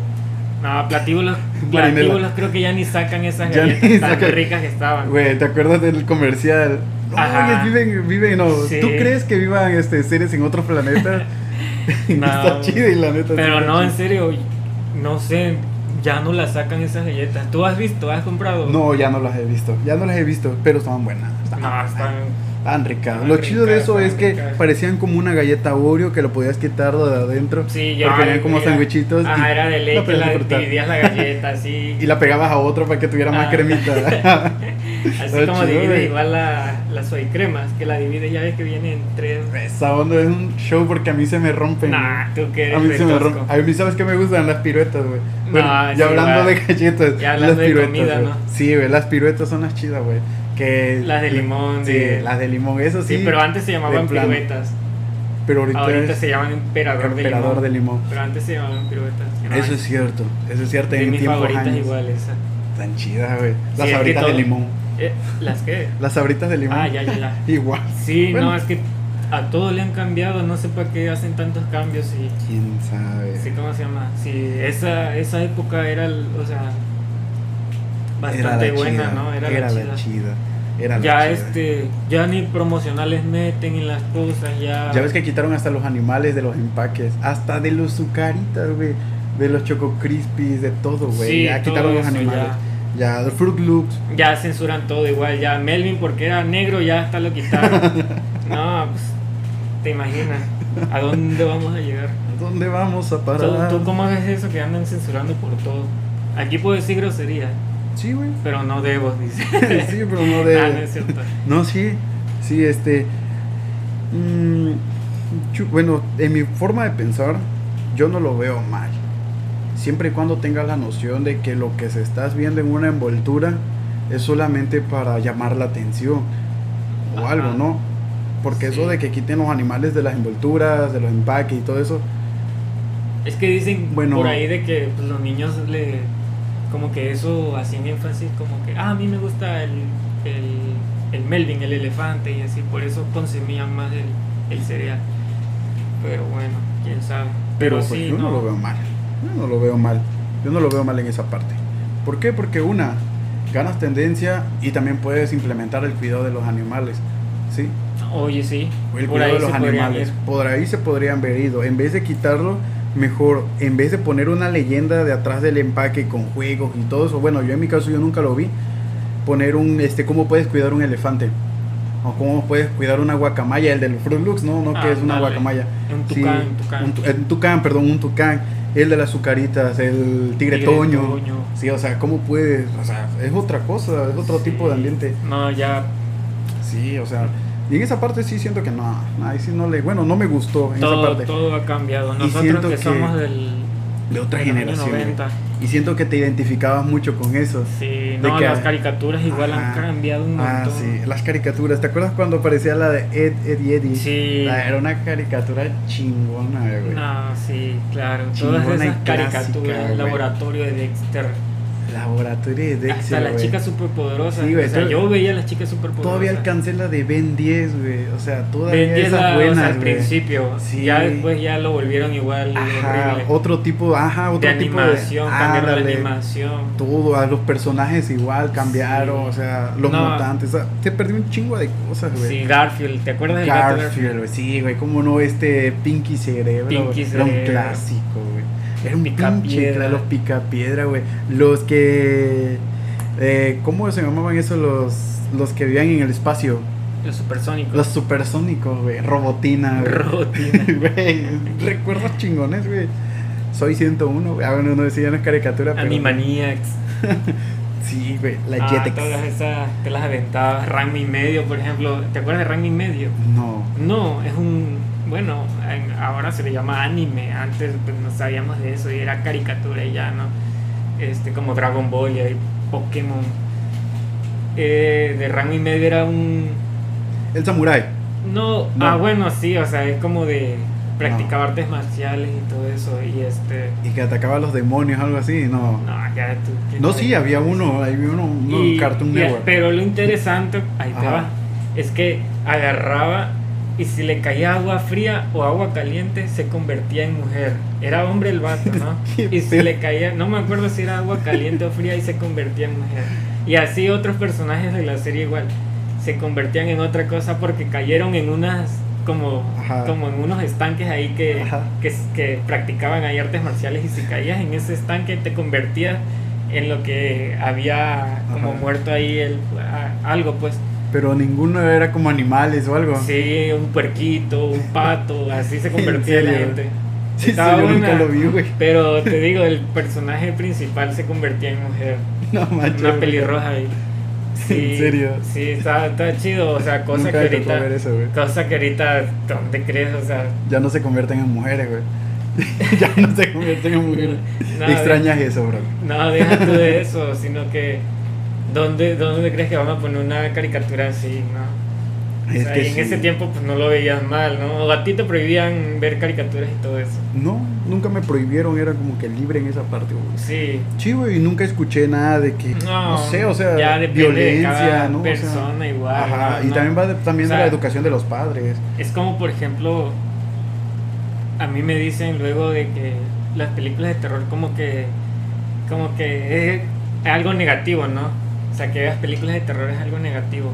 No, platíbulos, (laughs) Marinela. platíbulos creo que ya ni sacan esas Ya galletas tan sacan. ricas que estaban. Güey, ¿te acuerdas del comercial? No, viven, viven, no. Sí. ¿Tú crees que vivan este, seres en otros planetas? (laughs) No, está chido y la neta. Pero no, en serio, no sé, ya no las sacan esas galletas. ¿Tú has visto? ¿Has comprado? No, ya no las he visto. Ya no las he visto, pero estaban buenas. Estaban, No, están... ricas. Lo chido de eso es que ricas. parecían como una galleta Oreo que lo podías quitar de adentro. Sí, yo... Porque eran como. Ajá, y era de la podías la, disfrutar. dividías la galleta así. (laughs) Y la pegabas a otro para que tuviera más Ah. cremita. (laughs) Así Está como güey. igual la, la soy cremas, que la divide ya ves que viene en tres. Esa onda es un show porque a mí se me rompen. Nah, tú que eres A mí se me rompen. A mí, ¿sabes qué me gustan? Las piruetas, güey. Bueno, No, ya sí, hablando de galletas. Ya las de piruetas. comida. ¿no? Sí, güey, las piruetas son las chidas, güey. Que Las de limón, Sí, de- las de limón, eso sí. Sí, pero antes se llamaban piruetas. Pero ahorita, Ahorita se llaman emperador, emperador de, de limón. limón. Pero antes se llamaban piruetas. que no Eso es cierto, eso es cierto. de en mis favoritas igual esa. Tan chidas, güey. Sí, Las que sabritas de limón. Eh, ¿Las qué? Las sabritas de limón. Ah, ya, ya, ya. (laughs) Igual. Sí, Bueno. no, es que a todo le han cambiado, no sé para qué hacen tantos cambios y... ¿Quién sabe? Sí, ¿cómo se llama? Sí, esa, esa época era, o sea, bastante buena, chida, ¿no? Era, Era la la chida. chida. Era la ya chida. este, ya ni promocionales meten en las cosas, ya. Ya ves que quitaron hasta los animales de los empaques, hasta de los sucaritas, güey, de los Choco Crispies, de todo, güey. Sí, ya todo quitaron los animales. Ya, los Fruit Loops. Ya censuran todo igual, ya Melvin porque era negro ya hasta lo quitaron. (laughs) no, pues, te imaginas, ¿a dónde vamos a llegar? ¿A ¿Dónde vamos a ¿Tú, parar? tú cómo ves eso que andan censurando por todo? Aquí puedo decir grosería, Sí, güey. pero no debo, dice. (laughs) sí, pero no de. (laughs) Ah, no es cierto. No, sí, sí, este. mm, bueno, en mi forma de pensar, yo no lo veo mal. Siempre y cuando tengas la noción de que lo que se estás viendo en una envoltura es solamente para llamar la atención o Ajá. algo, ¿no? Porque eso de que quiten los animales de las envolturas, de los empaques y todo eso, Es que dicen Bueno. por ahí de que pues, los niños le. Como que eso hacían énfasis, como que, ah, a mí me gusta el, el, el Melvin, el elefante, y así, por eso consumían más el, el cereal. Pero bueno, quién sabe. Pero, Pero, pues, sí, yo no. no. lo veo mal. Yo no lo veo mal. Yo no lo veo mal en esa parte. ¿Por qué? Porque una, ganas tendencia y también puedes implementar el cuidado de los animales. ¿Sí? Oye, sí. El por cuidado de los animales. Por ahí se podrían ver ido. En vez de quitarlo, mejor, en vez de poner una leyenda de atrás del empaque con juegos y todo eso, bueno, yo en mi caso yo nunca lo vi, poner un, este, cómo puedes cuidar un elefante. O cómo puedes cuidar una guacamaya, el del Fruit Loops, no, no, que es una guacamaya. Un Sí, tucán, un tucán. un tu- un tucán, perdón, un tucán. El de las azucaritas, el tigre, Tigre toño. toño. Sí, o sea, ¿cómo puedes? O sea, es otra cosa, es otro tipo de ambiente. No, ya. Sí, o sea, y en esa parte sí siento que no, ahí sí no le, bueno, no me gustó en Todo, esa parte. todo ha cambiado. Nosotros que, que- somos del. de otra generación. 90. Y siento que te identificabas mucho con eso. Sí, De no, que- las caricaturas igual Ajá. han cambiado un montón. Ah, sí, las caricaturas. ¿Te acuerdas cuando aparecía la de Ed, Ed y Eddie? Sí. La- era una caricatura chingona, güey. No, sí, claro. Chingona Todas esas clásica, caricaturas, güey. el laboratorio de Dexter, Laboratorio de Dexter, hasta. Sí, o sea, todo- yo veía a las chicas superpoderosas. Todavía alcancé la de Ben 10, güey. O sea, todavía Ben 10 esas la- o buenas, sea, al principio. Sí. Ya después ya lo volvieron igual Ajá, horrible. otro tipo, ajá, otro de tipo animación, de cambiaron la ándale. animación. todo, a los personajes igual cambiaron, Sí. o sea, los No. mutantes, o sea, se perdió un chingo de cosas, güey. Sí, Garfield, ¿te acuerdas del gato Garfield, güey, sí, güey, cómo no este Pinky Cerebro, Pinky era un clásico, güey. Era un Picapiedra. los picapiedra, güey. Los que eh, ¿cómo se llamaban esos los los que vivían en el espacio? Los supersónicos. Los supersónicos, güey, Robotina, güey. Robotina. (laughs) Güey, recuerdos chingones, güey. Soy 101, güey. Ah, bueno, no decía una caricatura, pero Animaniacs. (laughs) Sí, güey, la Ah, todas esas te las aventabas. Ranma y medio, por ejemplo. ¿Te acuerdas de Ranma y medio? No. No, es un. Bueno, en- ahora se le llama anime. Antes pues, no sabíamos de eso y era caricatura y ya, ¿no? Este, como Dragon Ball y Pokémon. Eh, de Ranma y medio era un. El Samurai. No, No. ah, bueno, sí, o sea, es como de. Practicaba artes marciales y todo eso. Y este. Y que atacaba a los demonios, algo así, no. No, ya tú. ¿quién No, sí, había uno, había uno, uno Y- Cartoon y- Network. Pero lo interesante, ahí te va, es que agarraba y si le caía agua fría o agua caliente se convertía en mujer. Era hombre el vato, ¿no? (laughs) Y si le caía, no me acuerdo si era agua caliente o fría y se convertía en mujer. Y así otros personajes de la serie igual se convertían en otra cosa porque cayeron en unas como, Ajá. como en unos estanques ahí que, que, que practicaban ahí artes marciales y si caías en ese estanque te convertías en lo que había como Ajá. muerto ahí el, a- algo pues Pero ninguno era como animales o algo. sí un puerquito un pato así se convertía ¿En la gente Sí, Estaba sí, yo nunca lo vi, güey. pero te digo el personaje principal se convertía en mujer (laughs) No manches. una pelirroja ahí (laughs) sí, ¿En serio? sí está, está chido o sea cosa Nunca que ahorita ver eso, cosa que ahorita ¿dónde crees? o sea Ya no se convierten en mujeres, güey. (laughs) ya no se convierten en mujeres. No, Extrañas eso, bro. No, deja tú de eso, sino que ¿dónde, ¿dónde crees que van a poner una caricatura así? No? O Es sea, que y en sí. ese tiempo pues no lo veías mal, ¿no? O a ti te prohibían ver caricaturas y todo eso. No, nunca me prohibieron, era como que libre en esa parte, güey. Sí. Sí, güey, y nunca escuché nada de que, no, No, sé, o sea, ya depende de violencia, cada ¿no? O sea, persona igual, Ajá, ¿no? y también va de, también O sea, de la educación de los padres. Es como, por ejemplo, a mí me dicen luego de que las películas de terror como que, como que es algo negativo, ¿no? O sea, que veas películas de terror es algo negativo.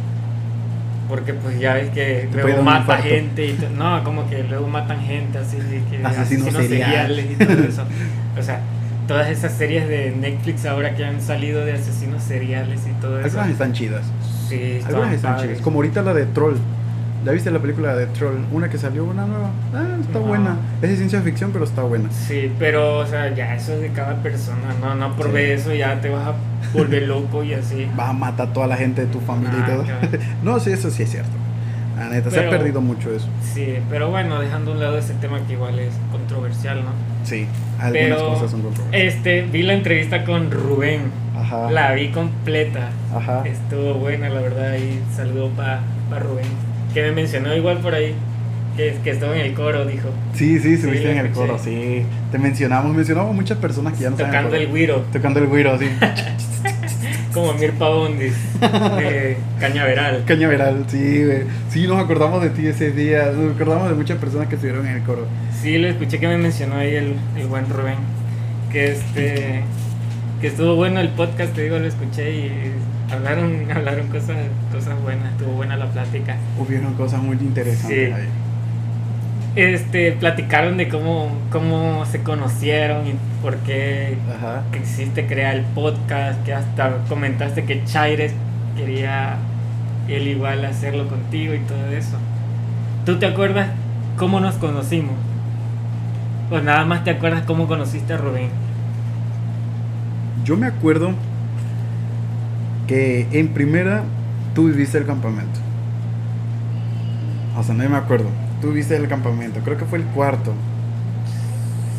Porque pues ya ves que Te luego mata gente y no, como que luego matan gente así, que Asesinos seriales. y todo eso. (laughs) O sea, todas esas series de Netflix ahora que han salido de asesinos seriales y todo eso. Algunas están chidas. Sí, Algunas están padres. chidas. Como ahorita la de Troll. ¿Ya viste la película de Troll? Una que salió, una nueva. Ah, está No. buena. Es de ciencia ficción, pero está buena. Sí, pero o sea, ya eso es de cada persona, no, no por Sí. ver eso ya te vas a volver loco y así. (laughs) Vas a matar a toda la gente de tu familia Ah, y todo. claro. (laughs) no, sí, eso sí es cierto. La neta, se ha Pero- perdido mucho eso. Sí, pero bueno, dejando a un lado ese tema que igual es controversial, ¿no? Sí, algunas Pero cosas son controversiales. este, vi la entrevista con Rubén, Ajá. la vi completa, Ajá. estuvo buena la verdad y saludo para Rubén, que me mencionó igual por ahí, que, que estuvo en el coro, dijo, Sí, sí, la en el escuché. coro, sí. Te mencionamos, mencionamos muchas personas que ya no tocando saben el güiro, Tocando el güiro, sí. (laughs) como Mirpa Bondis, de (laughs) Cañaveral. Cañaveral, sí, güey. Sí, nos acordamos de ti ese día. Nos acordamos de muchas personas que estuvieron en el coro. Sí, lo escuché que me mencionó ahí el, el buen Rubén. Que este que estuvo bueno el podcast, te digo, lo escuché y hablaron, (laughs) hablaron cosas, cosas buenas, estuvo buena la plática. Hubieron cosas muy interesantes Sí. ahí. Este, platicaron de cómo, cómo se conocieron y por qué Ajá. que existe crear el podcast, que hasta comentaste que Chaires quería él igual hacerlo contigo y todo eso. ¿Tú te acuerdas cómo nos conocimos? O nada más te acuerdas cómo conociste a Rubén. Yo me acuerdo que en primera tú viviste el campamento. O sea, no me acuerdo. Tú viste el campamento. Creo que fue el cuarto.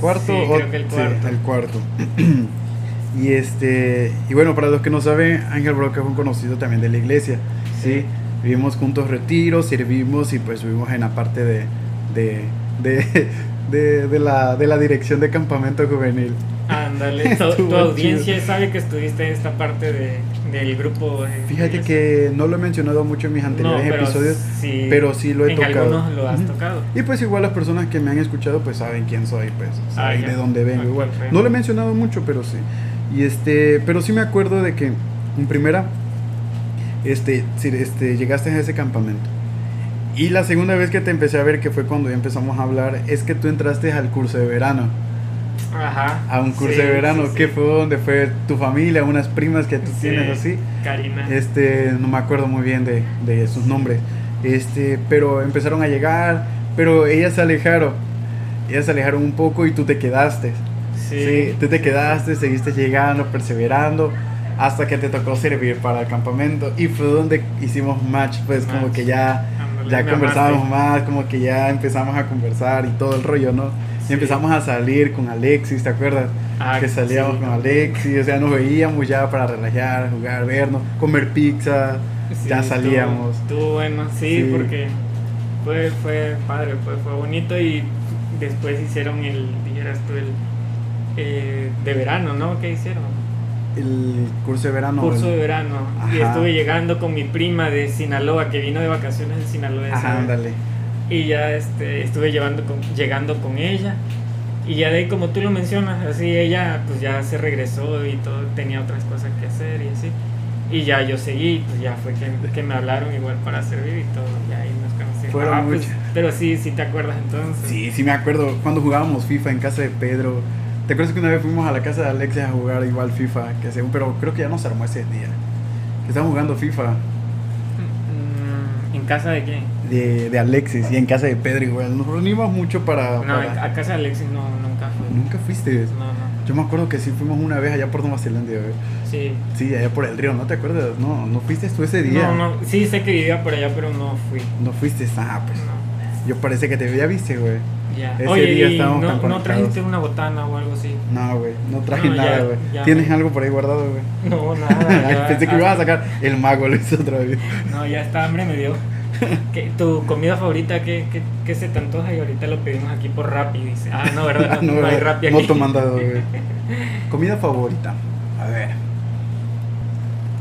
Cuarto Sí, o creo que el sí, cuarto. el cuarto. (clears throat) y este y bueno, para los que no saben, Ángel Broca es un conocido también de la iglesia. Sí, vivimos juntos retiros, servimos y pues vivimos en la parte de de, de, (laughs) de, de la, de la dirección de campamento juvenil. Ándale, (laughs) tu, tu audiencia chido. sabe que estuviste en esta parte de, del grupo. de- Fíjate que no lo he mencionado mucho en mis anteriores No, pero episodios, sí, pero sí lo he en tocado. algunos lo has Ujú. tocado. Y pues igual las personas que me han escuchado pues saben quién soy, pues, saben ya. de dónde vengo igual. No lo he mencionado mucho, pero sí. Y este, pero sí me acuerdo de que en primera este, este llegaste a ese campamento. Y la segunda vez que te empecé a ver, que fue cuando ya empezamos a hablar, es que tú entraste al curso de verano. Ajá. A un curso sí, de verano, sí, que sí. fue donde fue tu familia, unas primas que tú tienes así. Karina. Este, no me acuerdo muy bien de, de sus nombres. Este, pero empezaron a llegar, pero ellas se alejaron. Ellas se alejaron un poco y tú te quedaste. sí. Sí, tú te quedaste, seguiste llegando, perseverando, hasta que te tocó servir para el campamento. Y fue donde hicimos match, pues como Match. que ya, ya amaste. más, como que ya empezamos a conversar y todo el rollo, ¿no? Y empezamos a salir con Alexis, ¿te acuerdas? Ah, que salíamos sí, con. Alexis, o sea, nos veíamos ya para relajar, jugar, vernos, comer pizza, Sí, ya salíamos. Estuvo, bueno, sí, Sí. porque fue, fue padre, fue, fue bonito y después hicieron el, dijeras tú, el eh, de verano, ¿no? ¿Qué hicieron? El curso de verano. Curso de verano. Y estuve llegando con mi prima de Sinaloa, que vino de vacaciones de Sinaloa. esa Ajá, ándale. Y ya este, estuve llevando con, llegando con ella. Y ya de ahí, como tú lo mencionas, así ella pues ya se regresó y todo, tenía otras cosas que hacer y así. Y ya yo seguí, pues ya fue que, que me hablaron igual para servir y todo, ya ahí nos conocimos. Fueron Ah, pues, pero sí, sí te acuerdas entonces. Sí, sí me acuerdo cuando jugábamos FIFA en casa de Pedro. ¿Te acuerdas que una vez fuimos a la casa de Alexis a jugar igual FIFA? Que según, pero creo que ya no se armó ese día. Que estábamos jugando FIFA Mm, ¿En casa de quién? De, de Alexis y en casa de Pedro igual. Nos reunimos mucho para... No, para- a casa de Alexis no, nunca fue. Nunca fuiste. No, no. Yo me acuerdo que sí fuimos una vez allá por Nueva Zelanda. güey. Sí. Sí, allá por el río, ¿no te acuerdas? No, no fuiste tú ese día. No, no, sí sé que vivía por allá, pero no fui. No fuiste, ah, pues. No. Yo parece que te ya viste, güey. Ya. Ese Oye, día ¿y estábamos no, tan no trajiste una botana o algo así? No, güey, no traje No, nada, güey. ¿Tienes me- algo por ahí guardado, güey? No, nada. (laughs) Pensé que ibas a sacar el mago, lo hizo otra vez. No, ya está hambre me dio. (laughs) ¿Qué- ¿Tu comida favorita qué, qué, qué se te antoja? Y ahorita lo pedimos aquí por Rappi, dice. Ah, no, ¿verdad? (laughs) No, no hay Rappi aquí. Moto mandado. (laughs) Comida favorita. A ver.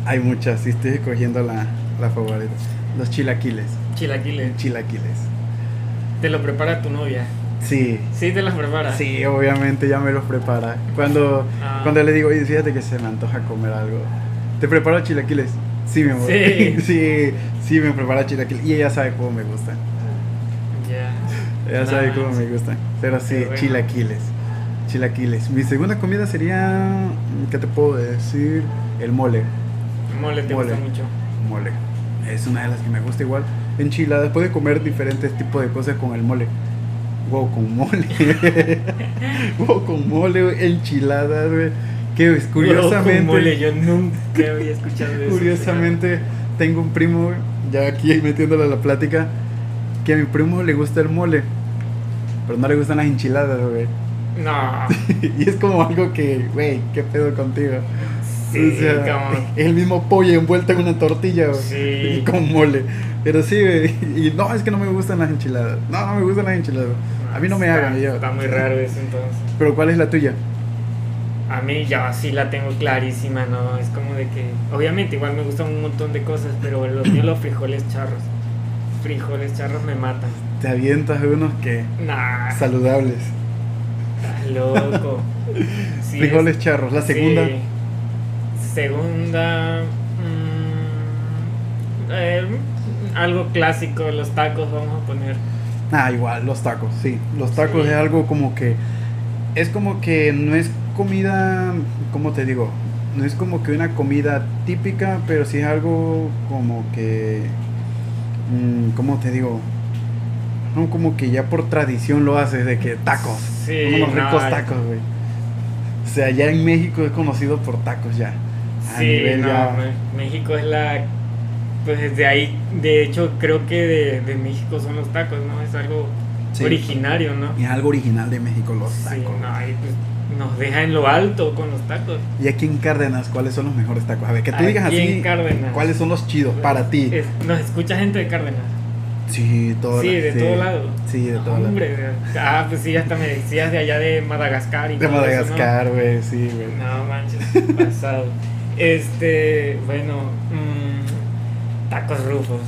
Hay muchas, sí estoy escogiendo la, la favorita. Los chilaquiles. Chilaquiles. Chilaquiles. ¿Te lo prepara tu novia? Sí. Sí, te las prepara. Sí, obviamente ya me los prepara. Cuando, Ah. cuando le digo, oye, fíjate que se me antoja comer algo. ¿Te preparo chilaquiles? Sí, mi amor. Sí. (laughs) sí, sí, me prepara chilaquiles. Y ella sabe cómo me gustan. Ya. Ella sabe cómo me gustan. Pero sí, bueno. chilaquiles. Chilaquiles. Mi segunda comida sería. ¿Qué te puedo decir? El mole. Mole te Mole. gusta mucho. Mole. Es una de las que me gusta igual. Enchiladas. Puede comer diferentes tipos de cosas con el mole. Wow, con mole. (laughs) wow, con mole. Enchiladas. Que curiosamente. Mole, yo nunca había escuchado eso. Curiosamente, tengo un primo, ya aquí metiéndole a la plática, que a mi primo le gusta el mole, pero no le gustan las enchiladas, güey. No. (laughs) y es como algo que, güey, ¿qué pedo contigo? Sí, o sea, (laughs) el mismo pollo envuelto en una tortilla, güey. Sí. Y (laughs) con mole. Pero sí, güey. Y no, es que no me gustan las enchiladas. No, no me gustan las enchiladas. A mí no me Está- hagan. yo- Está muy raro eso entonces. Pero ¿cuál es la tuya? A mí ya sí la tengo clarísima, ¿no? Es como de que, obviamente igual me gustan un montón de cosas, pero los míos los frijoles charros. Frijoles charros me matan. Te avientas unos que Nah, saludables. estás loco. (laughs) Sí, Frijoles es- charros. La segunda. sí. Segunda. mm, eh, algo clásico, los tacos vamos a poner. Ah, igual, los tacos, sí. Los tacos Sí. es algo como que. Es como que no es comida. ¿Cómo te digo? No es como que una comida típica, pero sí es algo como que. mm, ¿Cómo te digo? No, como que ya por tradición lo haces, de que tacos. Sí, unos no, ricos tacos, güey. O sea, ya en México es conocido por tacos ya. A Sí, nivel no, ya- México es la. Pues desde ahí, de hecho, creo que de, de México son los tacos, ¿no? Es algo Sí. originario, ¿no? Es algo original de México, los Sí, tacos. no, ahí pues nos deja en lo alto con los tacos. Y aquí en Cárdenas, ¿cuáles son los mejores tacos? A ver, que tú digas así. en Cárdenas. ¿Cuáles son los chidos para ti? Es- nos escucha gente de Cárdenas. Sí, todo sí, de todo lado. Sí, de todo lado. Hombre, de- ah, pues sí, hasta me decías de allá de Madagascar y De todo ¿no? Madagascar, güey, sí, güey. No manches, pasado. (laughs) Este, bueno, mm, tacos rufos.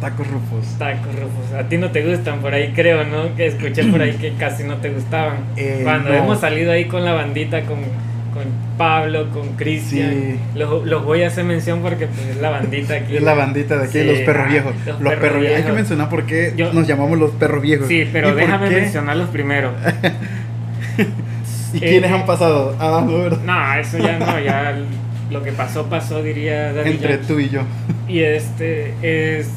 Tacos rufos. Tacos rufos. A ti no te gustan por ahí, creo, ¿no? Que escuché por ahí que casi no te gustaban. Eh, Cuando no. hemos salido ahí con la bandita, con, con Pablo, con Cristian, Sí. los, los voy a hacer mención porque pues, es la bandita aquí. Es la bandita de aquí, Sí, los perros viejos. los Los, perros perros viejos. Hay que mencionar por qué Yo- nos llamamos los perros viejos. Sí, ¿Y pero déjame mencionarlos primero. (laughs) ¿Y Eh, quiénes eh. han pasado? Ah, no, eso ya no, ya lo que pasó, pasó, diría Daddy Entre tú y yo. Y este es.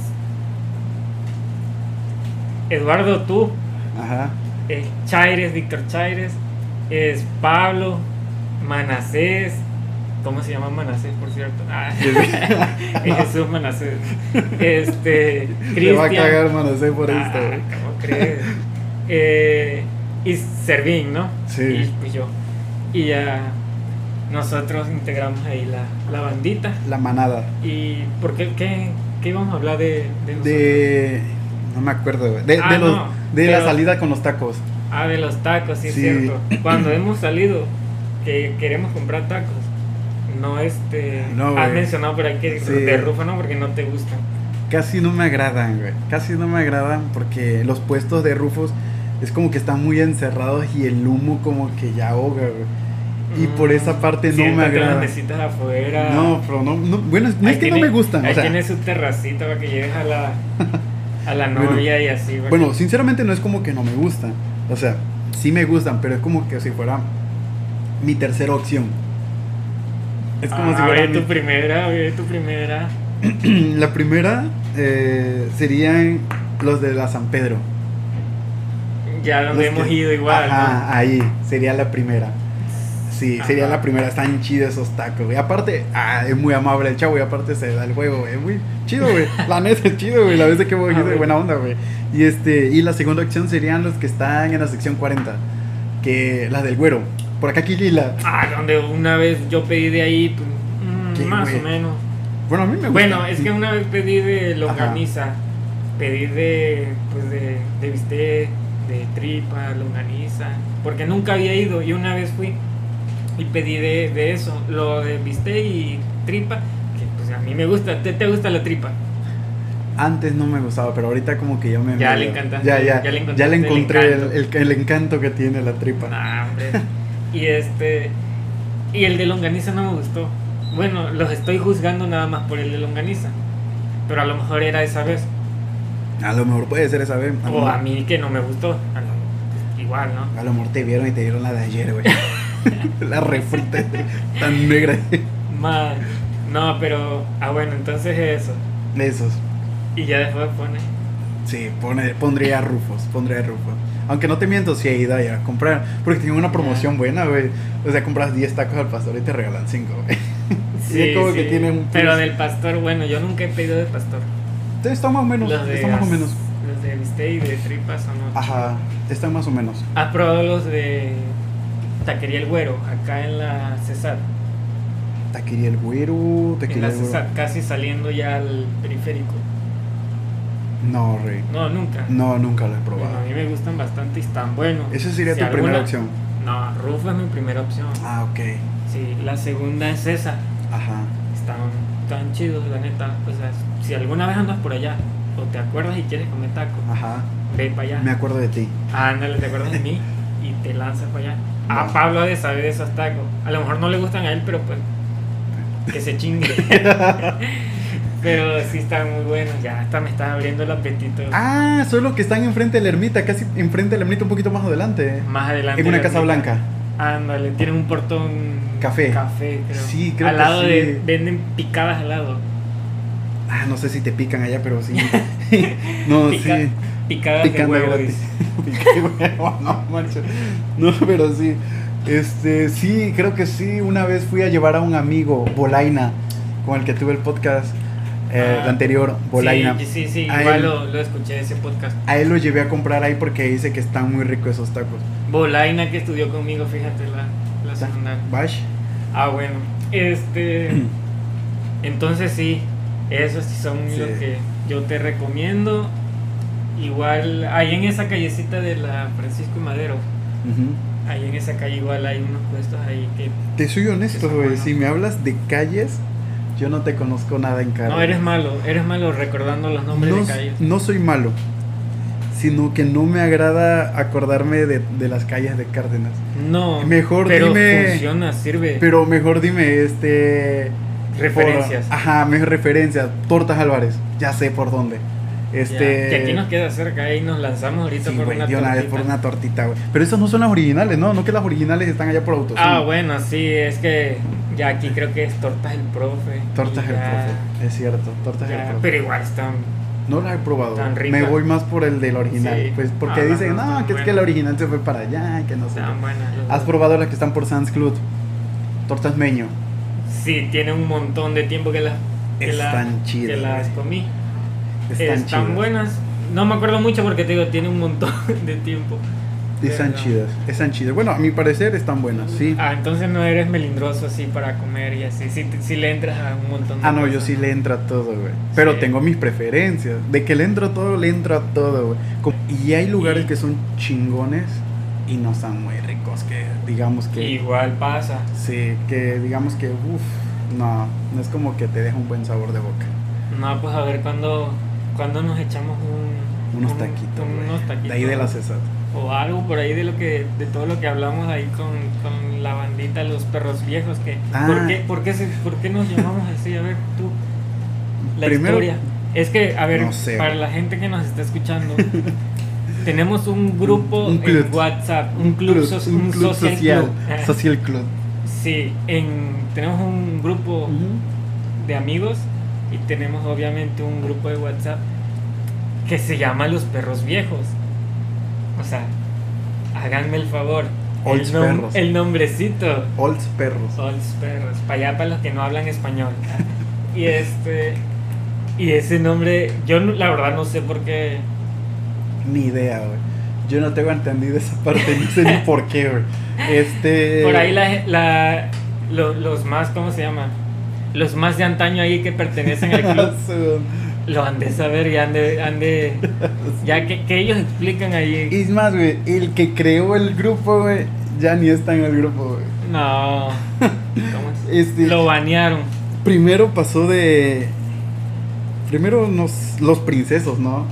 Eduardo Tú, Ajá. es Chaires, Víctor Chaires, es Pablo, Manasés. ¿Cómo se llama Manasés, por cierto? Ah, (laughs) (laughs) es Jesús Manasés. Este. (laughs) Te va a Cristian. cagar, mano, sé por Ah, esto. ¿Cómo crees? Eh, y Servín, ¿no? Sí. Y pues yo. Y ya nosotros integramos ahí la, la bandita. La manada. ¿Y por qué, qué, qué íbamos a hablar de, de nosotros? De. No me acuerdo, güey. De, Ah, de, los, no, de la salida con los tacos. Ah, de los tacos, sí, Sí. es cierto. (clears throat) Cuando hemos salido, que queremos comprar tacos, no este. No, has mencionado por ahí que Sí. de Rufa no, porque no te gustan. Casi no me agradan, güey. Casi no me agradan porque los puestos de Rufus es como que están muy encerrados y el humo como que ya ahoga, güey. Y por esa parte no me las agrada. mesitas afuera. No, pero no, no bueno, no es que no me gustan, Ahí o sea, tiene su terracita para que lleves a la, (laughs) a la Bueno, novia y así. bueno, sinceramente no es como que no me gustan. O sea, sí me gustan, pero es como que si fuera mi tercera opción. Es como Ah, si fuera mi- tu primera, ve tu primera. (clears throat) La primera eh, serían los de la San Pedro. Ya donde Los hemos que- ido igual. Ajá, ahí, sería la primera. Sí, sería Ajá. la primera. Están chidos esos tacos, güey. Aparte, ah, es muy amable el chavo y aparte se da el juego, güey. Es muy chido, güey. (laughs) La neta es chido, güey. La vez de que voy Ah, de buena onda, güey. Y este, y la segunda opción serían los que están en la sección 40. Que las del güero. Por acá aquí lila. ¿no? Ah, donde una vez yo pedí de ahí, pues, mm, ¿Qué, más güey? o menos. Bueno, a mí me gusta. Bueno, es que una vez pedí de longaniza, pedí de, pues de, de bistec, de tripa, longaniza, porque nunca había ido y una vez fui y pedí de, de eso, lo de bistec y tripa, que pues a mí me gusta, ¿te, te gusta la tripa? Antes no me gustaba, pero ahorita como que yo me... Ya me- le encantaste, Ya, ya, ya le ya le encontré el, encanto. el- el encanto que tiene la tripa. Nah, hombre. (laughs) y este, y el de longaniza no me gustó. Bueno, los estoy juzgando nada más por el de longaniza. Pero a lo mejor era esa vez. A lo mejor puede ser esa vez. A O a mí que no me gustó. A lo- pues, igual, ¿no? A lo mejor te vieron y te dieron la de ayer, güey. (laughs) (laughs) la refrita tan negra. Más. No, pero. Ah, bueno, entonces eso. Esos. Y ya después pone. Sí, pone, pondría Rufos, pondría Rufos. Aunque no te miento, si he ido ahí a comprar. Porque tiene una promoción buena, güey. O sea, compras 10 tacos al pastor y te regalan 5, güey. (laughs) Sí, es como que tiene un Pero del pastor, bueno, yo nunca he pedido de pastor. Entonces, Está más o menos. Los de, Está más o menos. Los de bistec y de tripas son otros. Ajá, está más o menos. ¿Has probado los de Taquería El Güero, acá en la Cesar? Taquería el güero, En taquería la el güero. Cesar, casi saliendo ya al periférico. No, rey. No, nunca. No, nunca lo he Bueno, probado. a mí me gustan bastante y están buenos. Esa sería Si tu primera opción. No, Rufo es mi primera opción. Ah, ok. Sí, la segunda es esa. Ajá. Están tan chidos, la neta. O sea, si alguna vez andas por allá o te acuerdas y quieres comer tacos, Ajá. ve para allá. Me acuerdo de ti. Ándale, te acuerdas de mí (laughs) y te lanzas para allá. A. Pablo ha de saber de esos tacos. A lo mejor no le gustan a él, pero pues que se chingue. (laughs) pero sí están muy buenos. Ya hasta me está abriendo el apetito. Ah, son los que están enfrente de la ermita, casi enfrente de la ermita, un poquito más adelante. Más adelante. En una casa ermita. blanca. Ándale, tienen un portón. Café. Café, creo. Sí, creo Al que lado sí. de. Venden picadas al lado. Ah, no sé si te pican allá, pero sí. (laughs) (laughs) no, Pica- sí. Picadas Picando (laughs) de huevo. (laughs) no. No, pero sí. Este, sí, creo que sí. Una vez fui a llevar a un amigo, Bolaina, con el que tuve el podcast eh, Ah, anterior, Bolaina. Sí, sí, sí. A Igual él- lo, lo escuché ese podcast. A él lo llevé a comprar ahí porque dice que están muy ricos esos tacos. Bolaina que estudió conmigo, fíjate, la, la secundaria. Bash. Ah, bueno. Este. (clears throat) entonces sí, esos sí son Sí. los que yo te recomiendo. Igual, ahí en esa callecita de la Francisco y Madero, Ujú. ahí en esa calle igual hay unos puestos ahí que... Te soy honesto, güey. Si me hablas de calles, yo no te conozco nada en cara. No, eres malo, eres malo recordando los nombres no, de calles. no soy malo, sino que no me agrada acordarme de, de las calles de Cárdenas. No, Mejor pero dime- funciona, sirve. Pero mejor dime, este... Referencias. por- ajá, mejor referencias. Tortas Álvarez, ya sé por dónde. Ya, Este... que aquí nos queda cerca, ahí nos lanzamos ahorita Sí, por una de una vez tortita. por una tortita, güey. Pero esas no son las originales, ¿no? No que las originales están allá por autos. Ah, bueno, sí, es que ya aquí creo que es Tortas el Profe. Tortas y el ya- profe, es cierto, tortas ya, el profe. Pero igual están. No las he probado. Tan Me voy más por el del original. Sí. Pues porque Ah, dicen, no, que es que el original se fue para allá, que no sé. ¿Has probado las que están por Sans Club? Tortas Meño. Sí, tiene un montón de tiempo que las, que Están chidas, que las comí. Están, Están, chidas. buenas. No me acuerdo mucho porque te digo, tiene un montón (laughs) de tiempo. Están chidas. Están chidas. Bueno, a mi parecer están buenas, sí. Ah, entonces no eres melindroso así para comer y así. Sí, sí le entras a un montón de Ah, no, yo sí le entro a todo, güey. Pero Sí. tengo mis preferencias. De que le entro a todo, le entro a todo, güey. Y hay lugares Y- que son chingones y no están muy ricos, que digamos que... Igual pasa. Sí, que digamos que, uff, no, no es como que te deja un buen sabor de boca. No, pues a ver cuándo cuando nos echamos un, Unos un- taquitos, un- güey. unos taquitos. De ahí de la César. O algo por ahí de lo que de todo lo que hablamos ahí con, con la bandita Los Perros Viejos. que Ah. ¿por, qué, por, qué se- ¿Por qué nos llamamos así? A ver, tú. La Primero- historia. Es que, a ver, No sé, para la gente que nos está escuchando, (laughs) tenemos un grupo Un- club. en WhatsApp, un club, so- un un club social, social. club. Social club. Sí, en, tenemos un grupo de amigos y tenemos obviamente un grupo de WhatsApp que se llama Los Perros Viejos. O sea, háganme el favor. Olds el, nom- Perros. el nombrecito. Olds perros. Olds Perros. Para allá, para los que no hablan español. (laughs) y este. Y ese nombre, yo la verdad no sé por qué. Ni idea, güey. Yo no tengo entendido esa parte, no sé ni por qué, güey. (laughs) Este. Por ahí la, la- lo- los más, ¿cómo se llama? Los más de antaño ahí que pertenecen al club. (laughs) Lo han de saber y han de. Han de (laughs) ya que, que ellos explican ahí. Es más, güey, el que creó el grupo, güey, ya ni está en el grupo, güey. No. ¿Cómo es? (laughs) Este, Lo banearon. primero pasó de. Primero nos, los princesos, ¿no?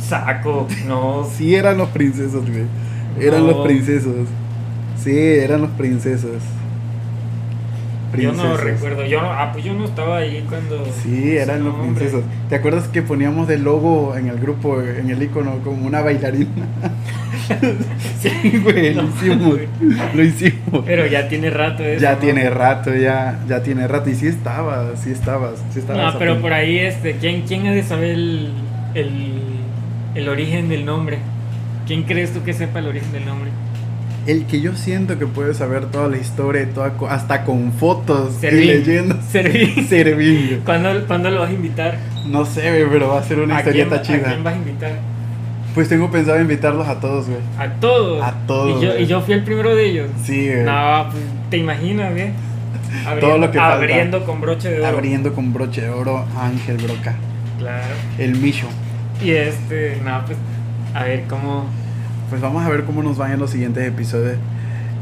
Saco. No. Sí, eran los princesos, güey. Eran No. los princesos. Sí, eran los princesos. Yo no recuerdo. Yo no, ah, pues yo no estaba ahí cuando. Sí, eran los princesos. ¿Te acuerdas que poníamos de logo en el grupo, en el icono, como una bailarina? (laughs) sí, güey, lo hicimos. güey. Lo hicimos. Pero ya tiene rato eso. Ya ¿no? tiene rato, ya, ya tiene rato. Y sí estaba, sí estabas, sí estabas. No, pero por ahí, este, ¿quién, quién ha de saber el, el, el origen del nombre? ¿Quién crees tú que sepa el origen del nombre? El que yo siento que puede saber toda la historia, toda, hasta con fotos y Servín. leyendas. Servín. (laughs) Servillo. ¿Cuándo, cuándo lo vas a invitar? No sé, güey, pero va a ser una ¿A quién, historieta ¿A chida. quién vas a invitar? Pues tengo pensado invitarlos a todos, güey. A todos. A todos, Y yo, güey. y yo fui el primero de ellos. Sí, güey. No, pues te imaginas, ¿ve? Abriendo, Todo lo que falta. abriendo con broche de oro. Abriendo con broche de oro Ángel Broca. Claro. El Micho. Y este, no, pues, a ver cómo. Pues vamos a ver cómo nos van en los siguientes episodios.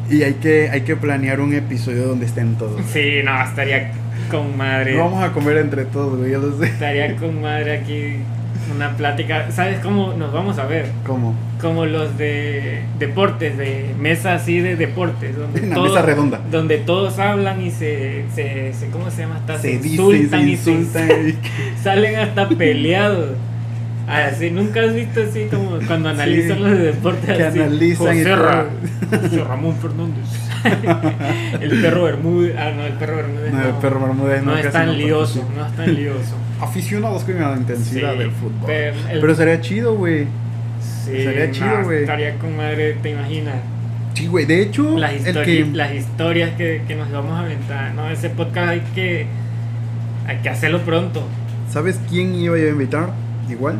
Y hay que, hay que planear un episodio donde estén todos. Sí, no, estaría con madre. No vamos a comer entre todos, güey, yo lo sé. Estaría con madre aquí una plática. ¿Sabes cómo nos vamos a ver? ¿Cómo? Como los de deportes, de mesa así de deportes. Donde Una todos, mesa redonda. Donde todos hablan y se, se, se- ¿cómo se llama? Hasta Se insultan se y se insultan. y- (laughs) salen hasta (laughs) peleados. Así, nunca has visto así como cuando analizan Sí, los de deportes que así. analizan y José, Ra- todo. José Ramón Fernández. (laughs) el perro Bermúdez. Ah, no, el perro Bermúdez. No, el perro Bermúdez no, no, es tan no lioso, no es tan lioso. Aficionados con la intensidad Sí, del fútbol. pero Pero, el- sería chido, güey. Sí, Sería chido, no, güey. Estaría con madre, te imaginas. Sí, güey. De hecho, Las, el histori- que. las historias que, que nos vamos a aventar. No, ese podcast hay que, hay que hacerlo pronto. ¿Sabes quién iba yo a invitar? Igual.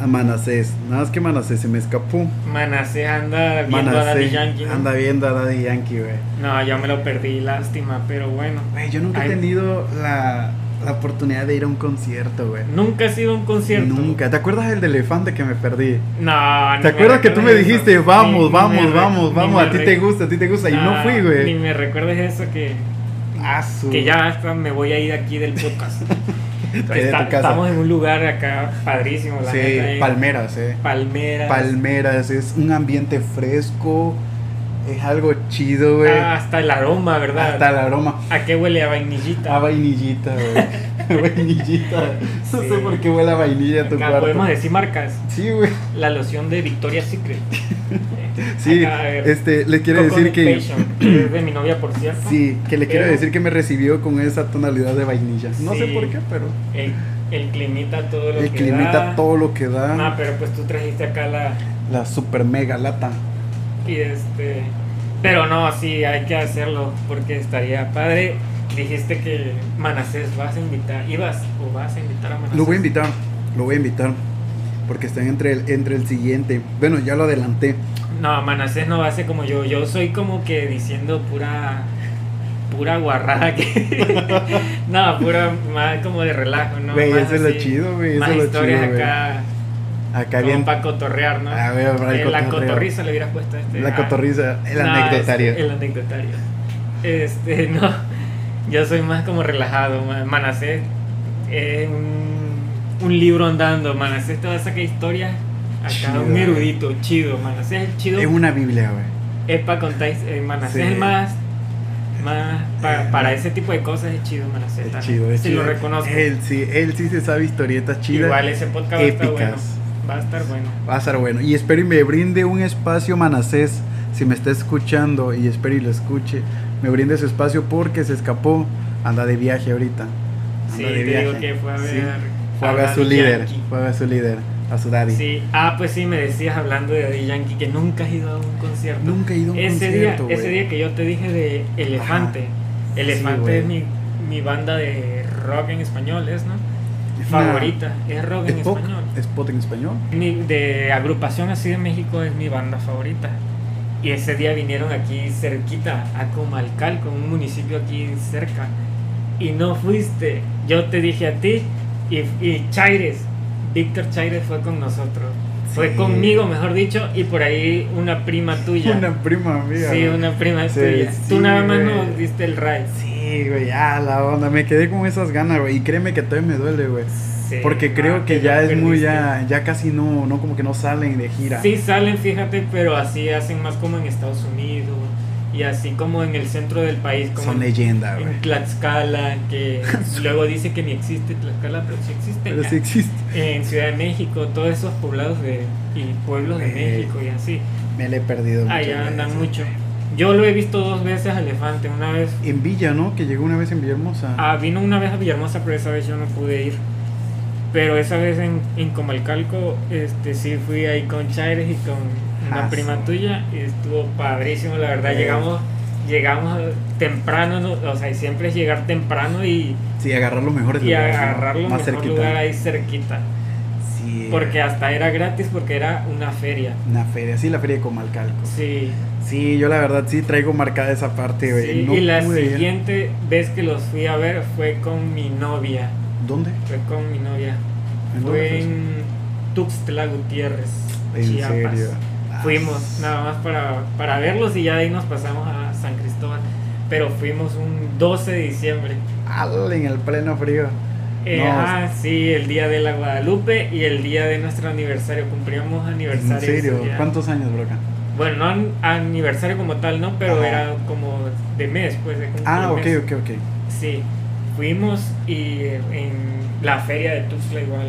A Manasés. Nada más que Manasés se me escapó. Manasés anda viendo a Daddy Yankee. ¿no? anda viendo a Daddy Yankee, güey. No, yo me lo perdí, lástima, pero bueno. Güey, yo nunca Ay. he tenido la, la oportunidad de ir a un concierto, güey. Nunca ha sido un concierto. Nunca. ¿Te acuerdas del de elefante que me perdí? No, ni ¿Te acuerdas que tú me dijiste, eso. vamos, Ni- ni vamos, vamos, ni vamos, a ti te gusta, a ti te gusta? Y no fui, Ni güey. me recuerdes eso que, Ah, su- que ya hasta me voy a ir aquí del podcast. (laughs) (laughs) Estamos en un lugar acá padrísimo, la Sí, neta, palmeras, eh. Palmeras. Palmeras, es un ambiente fresco, es algo chido, güey. Ah, hasta el aroma, ¿verdad? Hasta el aroma. ¿A qué huele a vainillita? A vainillita, güey. (laughs) vainillita. No Sí. sé por qué huele a vainilla a tu Acá cuarto. podemos decir marcas. Sí, güey. La loción de Victoria's Secret. (laughs) Sí, Acá, este, le quiero decir que. Es de mi novia, por cierto. Sí, que le quiero Pero- decir que me recibió con esa tonalidad de vainilla. No sé Sí. por qué, pero. El, el climita todo lo El que climita da. todo lo que da. No, pero pues tú trajiste acá la. La super mega lata. Y este. Pero no, sí, hay que hacerlo porque estaría padre. Dijiste que Manasés vas a invitar. ¿Ibas o vas a invitar a Manasés? Lo voy a invitar, lo voy a invitar. Porque están entre el, entre el siguiente. Bueno, ya lo adelanté. No, Manasés no va a ser como yo. Yo soy como que diciendo pura. Pura guarrada que. (laughs) no, pura más como de relajo, ¿no? Güey, Más eso es lo chido, güey, eso es lo historias chido, acá. Acá como bien. para cotorrear, ¿no? A ver, para Eh, la cotorriza le hubieras puesto a este. La Ah, cotorriza, el no, anecdotario. este, el anecdotario. Este, (laughs) no. Yo soy más como relajado. ma- Manasés es un, un libro andando. Manasés te va a sacar historias. Acá Chido, un erudito, chido. Manasés es el chido. Es una Biblia, güey. Es para contar. eh, Manasés Sí. es el más. más Eh, para ese tipo de cosas es chido Manasés. Es chido, es Sí, chido. lo reconozco. Él sí, él sí se sabe historietas chidas. Igual ese podcast va a estar bueno. épicas. Va a estar bueno. Va a estar bueno. Y espero y me brinde un espacio Manasés. Si me está escuchando y espero y lo escuche, me brinde su espacio porque se escapó. Anda de viaje ahorita. Anda Sí, de te viaje. digo que fue a ver. Sí, Fue a ver a su líder. Yankee. Fue a ver a su líder. A su daddy. Sí, ah, pues sí, me decías hablando de Daddy Yankee que nunca has ido a un concierto. Nunca he ido a un ese concierto, día, ese día que yo te dije de Elefante. Sí, Elefante güey. es mi, mi banda de rock en español, ¿es no? Es una- Favorita, es rock en español. ¿Es pop en español? Mi- de agrupación así de México es mi banda favorita. Y ese día vinieron aquí cerquita, a Comalcalco, un municipio aquí cerca. Y no fuiste. Yo te dije a ti y, y Chaires, Víctor Chaires fue con nosotros. Fue conmigo, mejor dicho, y por ahí una prima tuya. Una prima amiga. sí, una prima Sí, tuya. sí, Tú nada más güey. nos diste el ride. Sí, güey, ya la onda. Me quedé con esas ganas, güey. Y créeme que todavía me duele, güey. Porque ah, creo que ya es muy, ya, ya casi no, no, como que no salen de gira. Sí salen, fíjate, pero así hacen más como en Estados Unidos, y así como en el centro del país, como Son en, leyenda, Tlaxcala, que (laughs) luego dice que ni existe Tlaxcala, pero sí existe. Pero ya. sí existe. En Ciudad de México, todos esos poblados de, y pueblos de México y así. Me le he perdido muchas Allá andan veces. mucho. Yo lo he visto dos veces a Elefante. Una vez En Villa, ¿no? Que llegó una vez en Villahermosa. Ah, vino una vez a Villahermosa, pero esa vez yo no pude ir. Pero esa vez en, en Comalcalco, este, sí fui ahí con Chaires y con una Ah, prima sí. tuya y estuvo padrísimo, la verdad. Llegamos llegamos temprano, ¿no? o sea, siempre es llegar temprano y, Sí, agarrar los mejores y agarrar lo Más mejor cerquita. lugar ahí cerquita. Sí. Porque hasta era gratis porque era una feria. Una feria, sí, la feria de Comalcalco. Sí, Sí, yo la verdad sí traigo marcada esa parte, güey. sí, no y la ir. siguiente vez que los fui a ver fue con mi novia. ¿Dónde? Fue con mi novia. ¿En Fue en Tuxtla Gutiérrez, ¿En Chiapas. serio? Ah, Fuimos nada más para, para verlos y ya de ahí nos pasamos a San Cristóbal. Pero fuimos un 12 de diciembre. En el pleno frío. Eh, No, ah, sí, el día de la Guadalupe y el día de nuestro aniversario. Cumplimos ¿En aniversario. ese serio? ¿Cuántos años, broca? Bueno, no an- aniversario como tal, no, pero Ajá. era como de mes, pues. De cumplir Ah, ok, ok, ok. Sí, fuimos y en la feria de Tuxtla igual.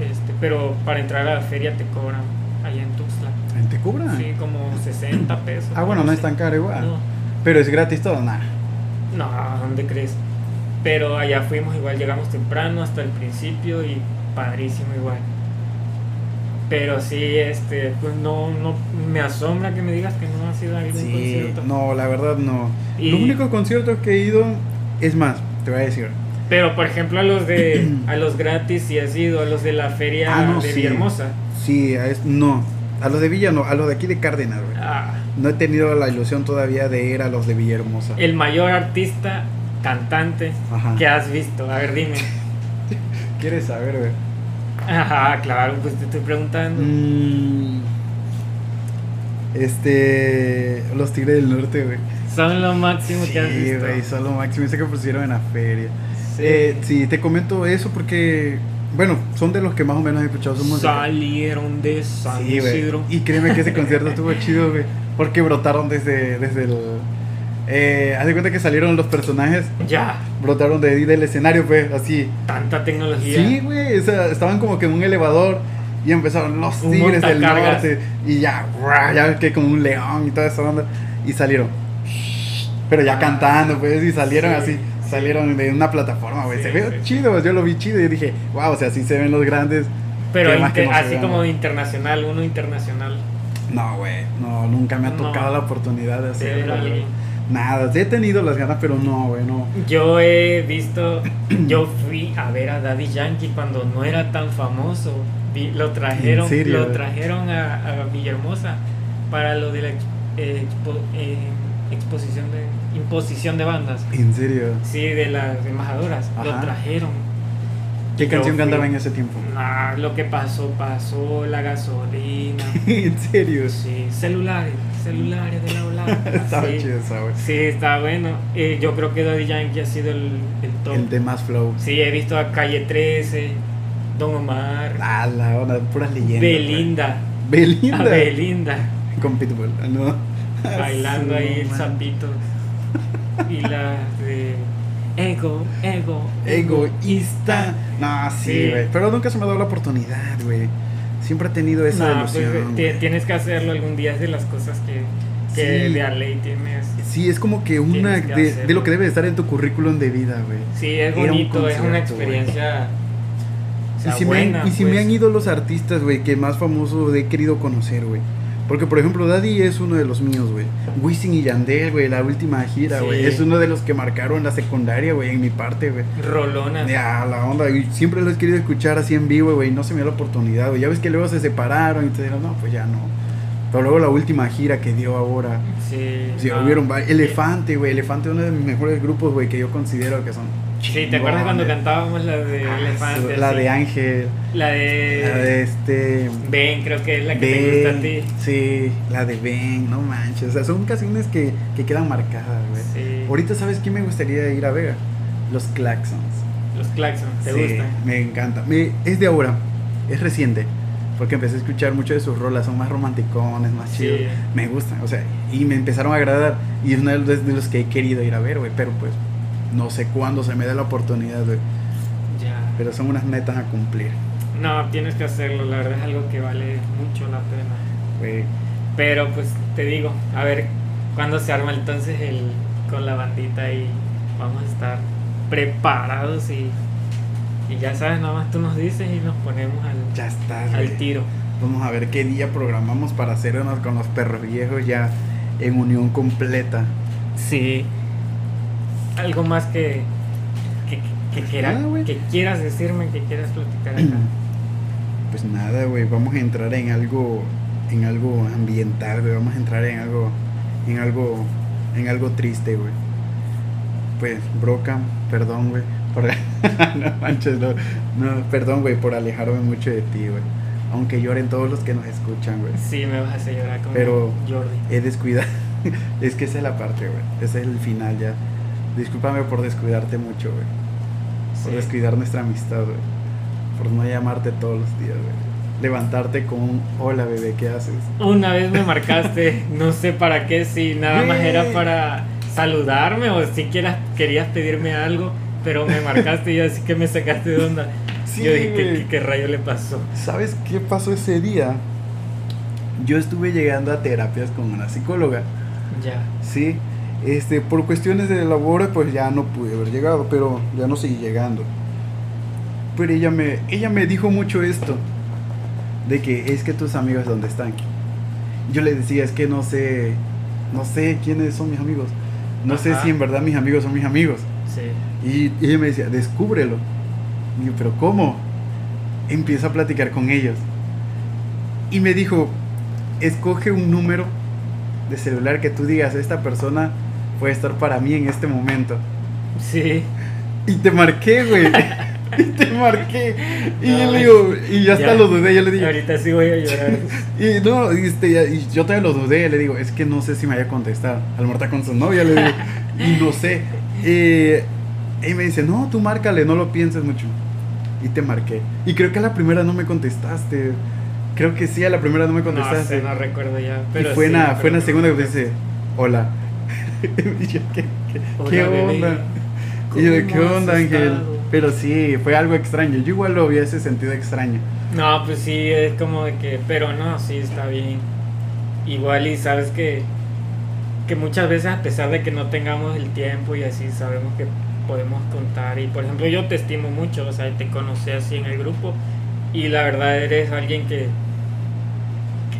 Este, pero para entrar a la feria te cobran allá en Tuxtla. ¿En te cobran? Sí, como 60 pesos. Ah, bueno, no es tan caro igual. No, Pero es gratis todo, nada. no, ¿dónde crees? Pero allá fuimos igual, llegamos temprano hasta el principio y padrísimo igual. Pero sí, este, pues no, no, me asombra que me digas que no ha sido algún Sí, concierto. no, la verdad no. Y- Los únicos conciertos que he ido, es más, te voy a decir. Pero por ejemplo a los de, (clears throat) a los gratis sí has ido, a los de la feria Ah, no, de sí. Villahermosa. Sí, a es- no. A los de Villa no, a los de aquí de Cárdenas. Ah, No he tenido la ilusión todavía de ir a los de Villahermosa. el mayor artista, cantante Ajá. que has visto. A ver, dime. (laughs) ¿Quieres saber, güey? Ajá, claro, pues te estoy preguntando. Mm, este. Los Tigres del Norte, güey. Son lo máximo que has Sí, visto. güey, son lo máximo. Ese que pusieron en la feria. Sí. Eh, sí, te comento eso porque. Bueno, son de los que más o menos he escuchado. Salieron de San Sí. Y créeme que ese concierto estuvo (laughs) chido, güey. Porque brotaron desde, desde el. Eh, haz de cuenta que salieron los personajes, Ya, brotaron de, del escenario, pues, así. tanta tecnología. Sí, güey, o sea, estaban como que en un elevador y empezaron los tigres del norte y ya, ya que como un león y toda esa onda y salieron. Pero ya cantando, pues, y salieron sí, así, sí. salieron de una plataforma, güey. Sí, se ve chido, yo lo vi chido y dije, wow, o sea, así se ven los grandes. Pero ¿Qué más que inter- no se así como internacional, uno internacional. No, güey, no, nunca me ha No. tocado la oportunidad de hacerlo. Nada, he tenido las ganas, pero no, güey, no. Yo he visto, (clears throat) yo fui a ver a Daddy Yankee cuando no era tan famoso. Vi- lo trajeron, lo trajeron a, a Villahermosa para lo de la ex- eh, expo- eh, exposición de imposición de bandas. En serio. Sí, de las embajadoras. Lo trajeron. ¿Qué canción cantaba en ese tiempo? Nah, lo que pasó, pasó la gasolina. (laughs) en serio. Sí, celulares, celulares de la volada. (laughs) Estaba Sí. chido esa, güey. Sí, está bueno. Eh, yo creo que Daddy Yankee ha sido el, el top. El de más flow. Sí, he visto a Calle 13, Don Omar, Ah, la onda, puras leyendas. Belinda. Belinda. a Belinda, Con Pitbull, ¿no? (laughs) bailando ahí el madre. zapito. Y la de Ego, Ego, Egoísta. No, sí, Sí. güey. Pero nunca se me ha dado la oportunidad, güey. Siempre he tenido esa No, pues, ilusión. tienes que hacerlo algún día, es de las cosas que, que Sí. de a ley tienes. Sí, es como que una que de, lo que debe estar en tu currículum de vida, güey. Sí, es un bonito, es una experiencia. o sea, y si, buena, me, han, y si pues. me han ido los artistas, güey, que más famosos he querido conocer, güey. Porque, por ejemplo, Daddy es uno de los míos, güey. Wisin y Yandel, güey, la última gira, güey. Sí. Es uno de los que marcaron la secundaria, güey, en mi parte, güey. Rolonas. Ya, la onda. Y siempre lo he querido escuchar así en vivo, güey. y No se me dio la oportunidad, güey. Ya ves que luego se separaron y te dijeron, no, pues ya no. Pero luego la última gira que dio ahora. Sí, Sí, no. hubieron Elefante, güey. Elefante, uno de mis mejores grupos, güey, que yo considero que son. Sí, ¿te acuerdas cuando chingones. cantábamos la de Ah, Elefante? La así? de Ángel. La de. La de este. Ben, creo que es la que te gusta a Ben, ti. sí, la de Ben, no manches. O sea, son canciones que, que quedan marcadas, güey. Sí. Ahorita, ¿sabes quién me gustaría ir a ver? Los Claxons. Los Claxons, ¿te Sí, gustan? Me encanta. Me, es de ahora, es reciente. Porque empecé a escuchar mucho de sus rolas, son más romanticones, más Sí. chidos. Me gustan, o sea, y me empezaron a agradar. Y es uno de los que he querido ir a ver, güey. Pero pues, no sé cuándo se me dé la oportunidad, güey. Ya. Pero son unas metas a cumplir, No, tienes que hacerlo, la verdad es algo que vale mucho la pena. güey. Pero pues te digo, a ver cuándo se arma entonces el con la bandita y vamos a estar preparados y, y ya sabes, nada más tú nos dices y nos ponemos al, Ya al güey. tiro. Vamos a ver qué día programamos para hacernos con los perros viejos ya en unión completa. Sí. Algo más que que, que, Pues quiera- nada, güey. que quieras decirme, que quieras platicar acá. (clears throat) Pues nada, güey, vamos a entrar en algo en algo ambiental, güey, vamos a entrar en algo en algo en algo triste, güey. Pues Broca, perdón, güey, por (laughs) no manches, no, no, perdón, güey, por alejarme mucho de ti, güey. Aunque lloren todos los que nos escuchan, güey. Sí, me vas a hacer llorar como Pero- Jordi. He descuidado. (laughs) es que esa es la parte, güey. Ese es el final ya. Discúlpame por descuidarte mucho, güey. Por Sí. descuidar nuestra amistad, güey. Por no llamarte todos los días, güey. Levantarte con un hola, bebé, ¿qué haces? Una vez me marcaste, (laughs) no sé para qué, si nada más era para saludarme o si quieras, querías pedirme algo, pero me marcaste y así que me sacaste de onda. Sí, Yo dije, ¿qué, qué, qué rayo le pasó? ¿Sabes qué pasó ese día? Yo estuve llegando a terapias con una psicóloga, Ya. ¿sí? Este, por cuestiones de labor, pues ya no pude haber llegado, pero ya no seguí llegando. Pero ella me, ella me dijo mucho esto, de que es que tus amigos dónde están. Yo le decía, es que no sé, no sé quiénes son mis amigos. No sé si en verdad mis amigos son mis amigos. Sí. Y ella me decía, descúbrelo. Y yo, pero ¿cómo? Empieza a platicar con ellos. Y me dijo, escoge un número de celular que tú digas, esta persona puede estar para mí en este momento. Sí. Y te marqué, güey. (laughs) y te marqué. Y No, yo le digo, y ya hasta ya. lo dudé, yo le digo. Ahorita sí voy a llorar. (laughs) Y no, y, este, y yo todavía lo dudé, le digo, es que no sé si me vaya a contestar. Al está con su novia, le digo, y no sé. Eh, y me dice, no, tú márcale, no lo pienses mucho. Y te marqué. Y creo que a la primera no me contestaste. Creo que sí, a la primera no me No contestaste. sé, no recuerdo ya. y Pero fue, en sí, la, fue en la segunda que me dice, hola. (laughs) yo, ¿qué, qué, Hola, qué bebé. onda? Y yo, ¿qué ¿Cómo has onda, Ángel? Pero sí, fue algo extraño. Yo igual lo hubiese sentido extraño. No, pues sí, es como de que, pero no, sí está bien. Igual y sabes que, que muchas veces a pesar de que no tengamos el tiempo y así sabemos que podemos contar. Y por ejemplo yo te estimo mucho, o sea, te conocí así en el grupo y la verdad eres alguien que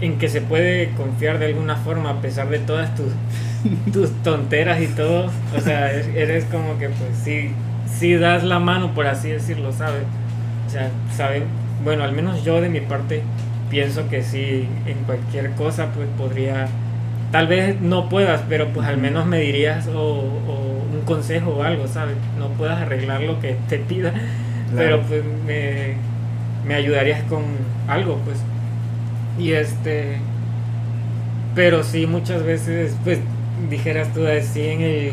en que se puede confiar de alguna forma a pesar de todas tus, (laughs) tus tonteras y todo. O sea, es- eres como que pues sí, sí das la mano por así decirlo, ¿sabes? O sea, saben, bueno, al menos yo de mi parte pienso que sí, en cualquier cosa pues podría, tal vez no puedas, pero pues al menos me dirías o, o un consejo o algo, ¿sabes? No puedas arreglar lo que te pida, pero pues me, me ayudarías con algo, pues. Y este, pero sí, muchas veces, pues dijeras tú así en el,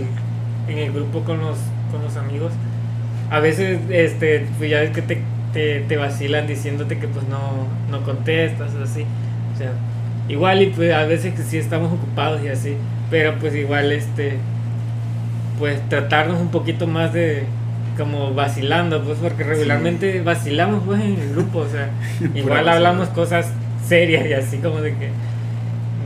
en el grupo con los, con los amigos, a veces, este, pues ya ves que te, te, te vacilan diciéndote que pues no, no contestas o así. O sea, igual y pues a veces que sí estamos ocupados y así, pero pues igual este, pues tratarnos un poquito más de como vacilando, pues porque regularmente vacilamos pues en el grupo, o sea, (laughs) igual hablamos cosas serias y así como de que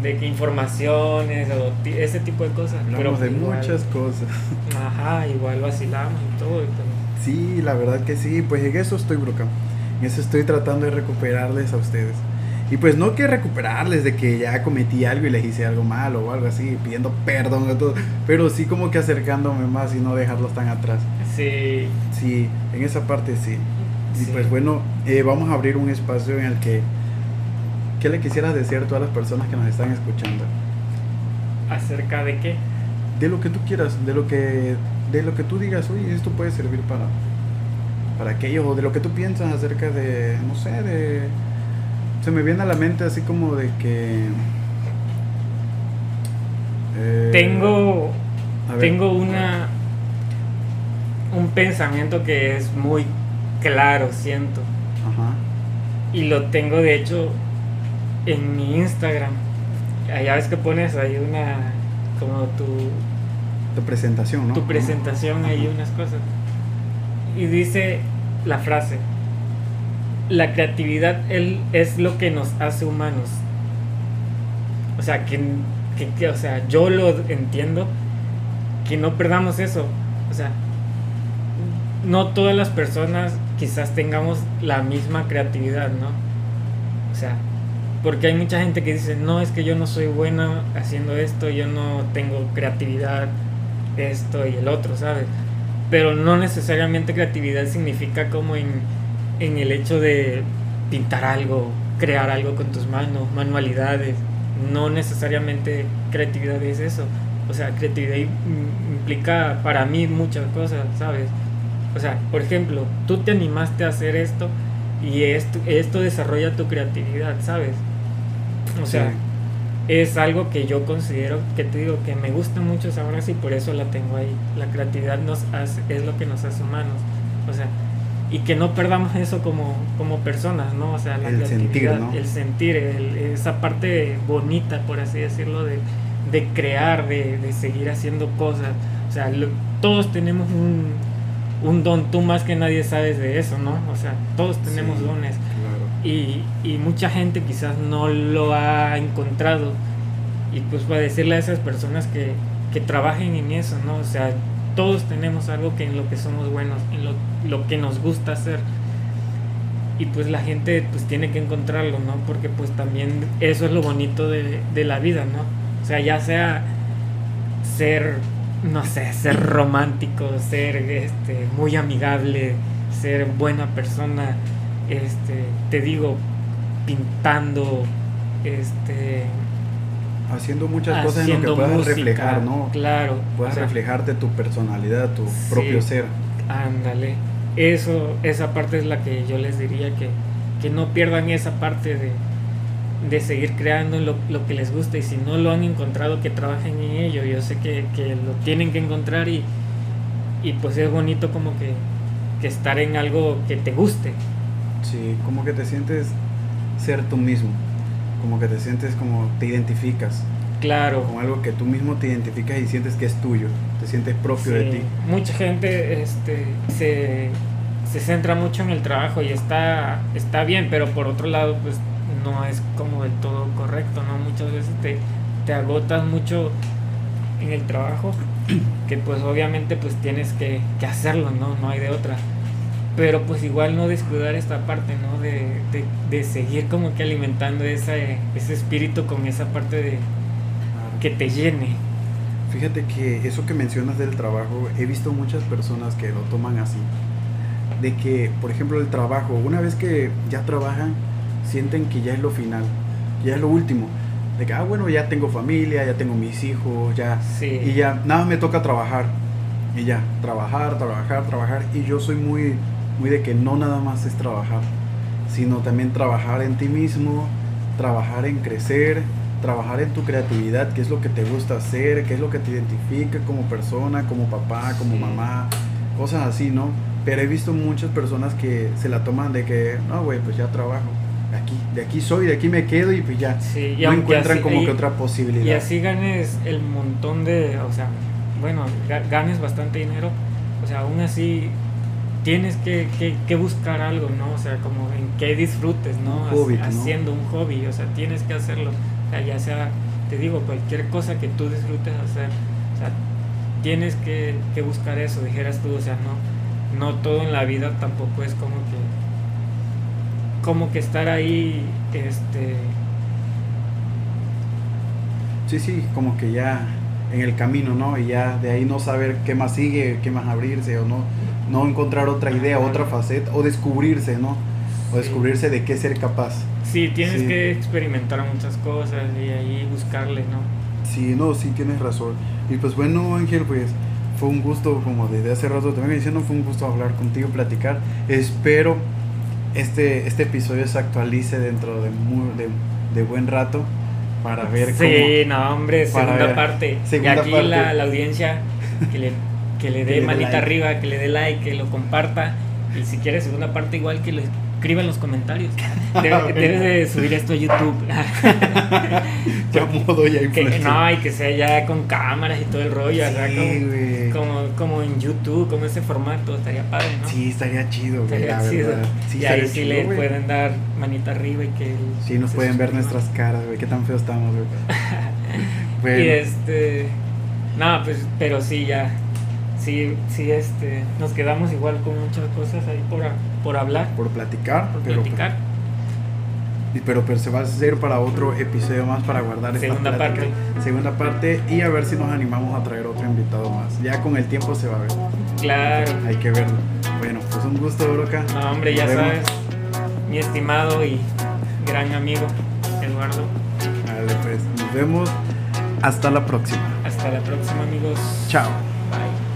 de que informaciones o ese tipo de cosas. Hablamos de igual- muchas cosas. (laughs) Ajá, igual vacilamos y todo. y pues, Sí, la verdad que sí, pues en eso estoy, Broca. En eso estoy tratando de recuperarles a ustedes. Y pues no que recuperarles de que ya cometí algo y les hice algo malo o algo así, pidiendo perdón a todo, pero sí como que acercándome más y no dejarlos tan atrás. Sí, Sí, en esa parte sí. Y Sí. pues bueno, eh, vamos a abrir un espacio en el que... ¿Qué le quisieras decir a todas las personas que nos están escuchando? acerca de qué. De lo que tú quieras, de lo que, de lo que tú digas, oye, esto puede servir para, para aquello, o de lo que tú piensas acerca de, no sé, de... Se me viene a la mente así como de que... eh, Tengo ver. tengo una un pensamiento que es muy claro, siento. Ajá. y lo tengo de hecho en mi Instagram. Allá ves que pones ahí una, como tu, Tu presentación, ¿no? tu presentación, ahí unas cosas. Y dice la frase, la creatividad él, es lo que nos hace humanos. O sea, que, que- que- o sea, yo lo entiendo, que no perdamos eso. O sea, no todas las personas quizás tengamos la misma creatividad, ¿no? O sea, porque hay mucha gente que dice, no, es que yo no soy buena haciendo esto, yo no tengo creatividad, esto y el otro, ¿sabes? Pero no necesariamente creatividad significa como en, en el hecho de pintar algo, crear algo con tus manos, manualidades. No necesariamente creatividad es eso. O sea, creatividad im- implica para mí muchas cosas, ¿sabes? O sea, por ejemplo, tú te animaste a hacer esto y esto, esto desarrolla tu creatividad, ¿sabes? O sea, Sí. es algo que yo considero, que te digo, que me gusta mucho esa frase y por eso la tengo ahí. La creatividad nos hace, es lo que nos hace humanos. O sea, y que no perdamos eso como, como personas, ¿no? O sea, la El sentir, creatividad, ¿no? el sentir, el- esa parte bonita, por así decirlo, de, de crear, de, de seguir haciendo cosas. O sea, lo- todos tenemos un, un don, tú más que nadie sabes de eso, ¿no? O sea, todos tenemos Sí, dones Claro. y, y mucha gente quizás no lo ha encontrado y pues para decirle a esas personas que, que trabajen en eso, ¿no? O sea, todos tenemos algo que en lo que somos buenos, en lo, lo que nos gusta hacer y pues la gente pues tiene que encontrarlo, ¿no? Porque pues también eso es lo bonito de, de la vida, ¿no? O sea, ya sea ser, no sé, ser romántico, ser este, muy amigable, ser buena persona, este, te digo, pintando, este, Haciendo muchas cosas en lo que puedas música, reflejar, ¿no? Claro. Puedas o sea, reflejarte tu personalidad, tu Sí. propio ser. Ándale. Eso, esa parte es la que yo les diría que, que no pierdan esa parte de, de seguir creando lo, lo que les gusta y si no lo han encontrado que trabajen en ello. Yo sé que, que lo tienen que encontrar y, y pues es bonito como que, que estar en algo que te guste. Sí, como que te sientes ser tú mismo. Como que te sientes como te identificas. Claro. Con algo que tú mismo te identificas y sientes que es tuyo. Te sientes propio de ti. Mucha gente este, se, se centra mucho en el trabajo y está, está bien, pero por otro lado, pues no es como del todo correcto, ¿no? Muchas veces te, te agotas mucho en el trabajo, que pues obviamente pues tienes que, que hacerlo, ¿no? No hay de otra. Pero pues igual no descuidar esta parte, ¿no? De, de, de seguir como que alimentando ese, ese espíritu con esa parte de que te llene. Fíjate que eso que mencionas del trabajo, he visto muchas personas que lo toman así. De que, por ejemplo, el trabajo, una vez que ya trabajan, sienten que ya es lo final, ya es lo último. De que, ah, bueno, ya tengo familia, ya tengo mis hijos, ya. Sí. Y ya, nada me toca trabajar. Y ya, trabajar, trabajar, trabajar. Y yo soy muy, muy de que no nada más es trabajar, sino también trabajar en ti mismo, trabajar en crecer, trabajar en tu creatividad, qué es lo que te gusta hacer, qué es lo que te identifica como persona, como papá, como Sí. mamá, cosas así, ¿no? Pero he visto muchas personas que se la toman de que, no, güey, pues ya trabajo. De aquí, de aquí soy, de aquí me quedo y pues ya. Sí, y no encuentran así- como y- que otra posibilidad. Y así ganes el montón de, o sea, bueno, ga- ganes bastante dinero, o sea, aún así tienes que, que, que buscar algo, ¿no? O sea, como en qué disfrutes, ¿no? Un hobby, Haci- ¿no? Haciendo un hobby, o sea, tienes que hacerlo. O sea, ya sea, te digo, cualquier cosa que tú disfrutes hacer, o sea, tienes que, que buscar eso, dijeras tú, o sea, no, no todo en la vida tampoco es como que, como que estar ahí, este, Sí, sí, como que ya en el camino, ¿no? Y ya de ahí no saber qué más sigue, qué más abrirse o no, no encontrar otra idea, otra faceta o descubrirse, ¿no? O Sí. descubrirse de qué ser capaz. Sí, tienes Sí. que experimentar muchas cosas y ahí buscarle, ¿no? Sí, no, sí tienes razón. Y pues bueno, Ángel, pues fue un gusto, como desde hace rato te vengo diciendo, fue un gusto hablar contigo, platicar. Espero este, este episodio se actualice dentro de, muy, de, de buen rato para ver Sí, no, hombre, segunda ver. parte. Segunda y aquí parte. La, la audiencia que le, que (laughs) le dé manita like. arriba, que le dé like, que lo comparta. Y si quiere segunda parte, igual que, le, escriba en los comentarios. (laughs) Debe- Debes de subir esto a YouTube. (laughs) Ya modo ya que, no, y que sea ya con cámaras y todo el rollo, Sí, como, güey. como, como en YouTube, como ese formato, estaría padre, ¿no? Sí, estaría chido, güey, Estaría la chido. verdad. Sí, y ahí estaría sí chido, le güey. pueden dar manita arriba y que... Sí, nos pueden ver nuestras caras, güey. Qué tan feos estamos, güey. (laughs) Bueno, Y este. No, pues, pero sí, ya. Sí, sí, este. Nos quedamos igual con muchas cosas ahí por, por hablar, por platicar, por pero, platicar. y- pero, pero se va a hacer para otro episodio más para guardar esta Segunda plática. parte. Segunda parte y a ver si nos animamos a traer otro invitado más. Ya con el tiempo se va a ver. Claro. Hay que verlo. Bueno, pues un gusto, Broca. No, hombre, ya sabes. Mi estimado y gran amigo, Eduardo. Vale, pues nos vemos. Hasta la próxima. Hasta la próxima, amigos. Chao. Bye.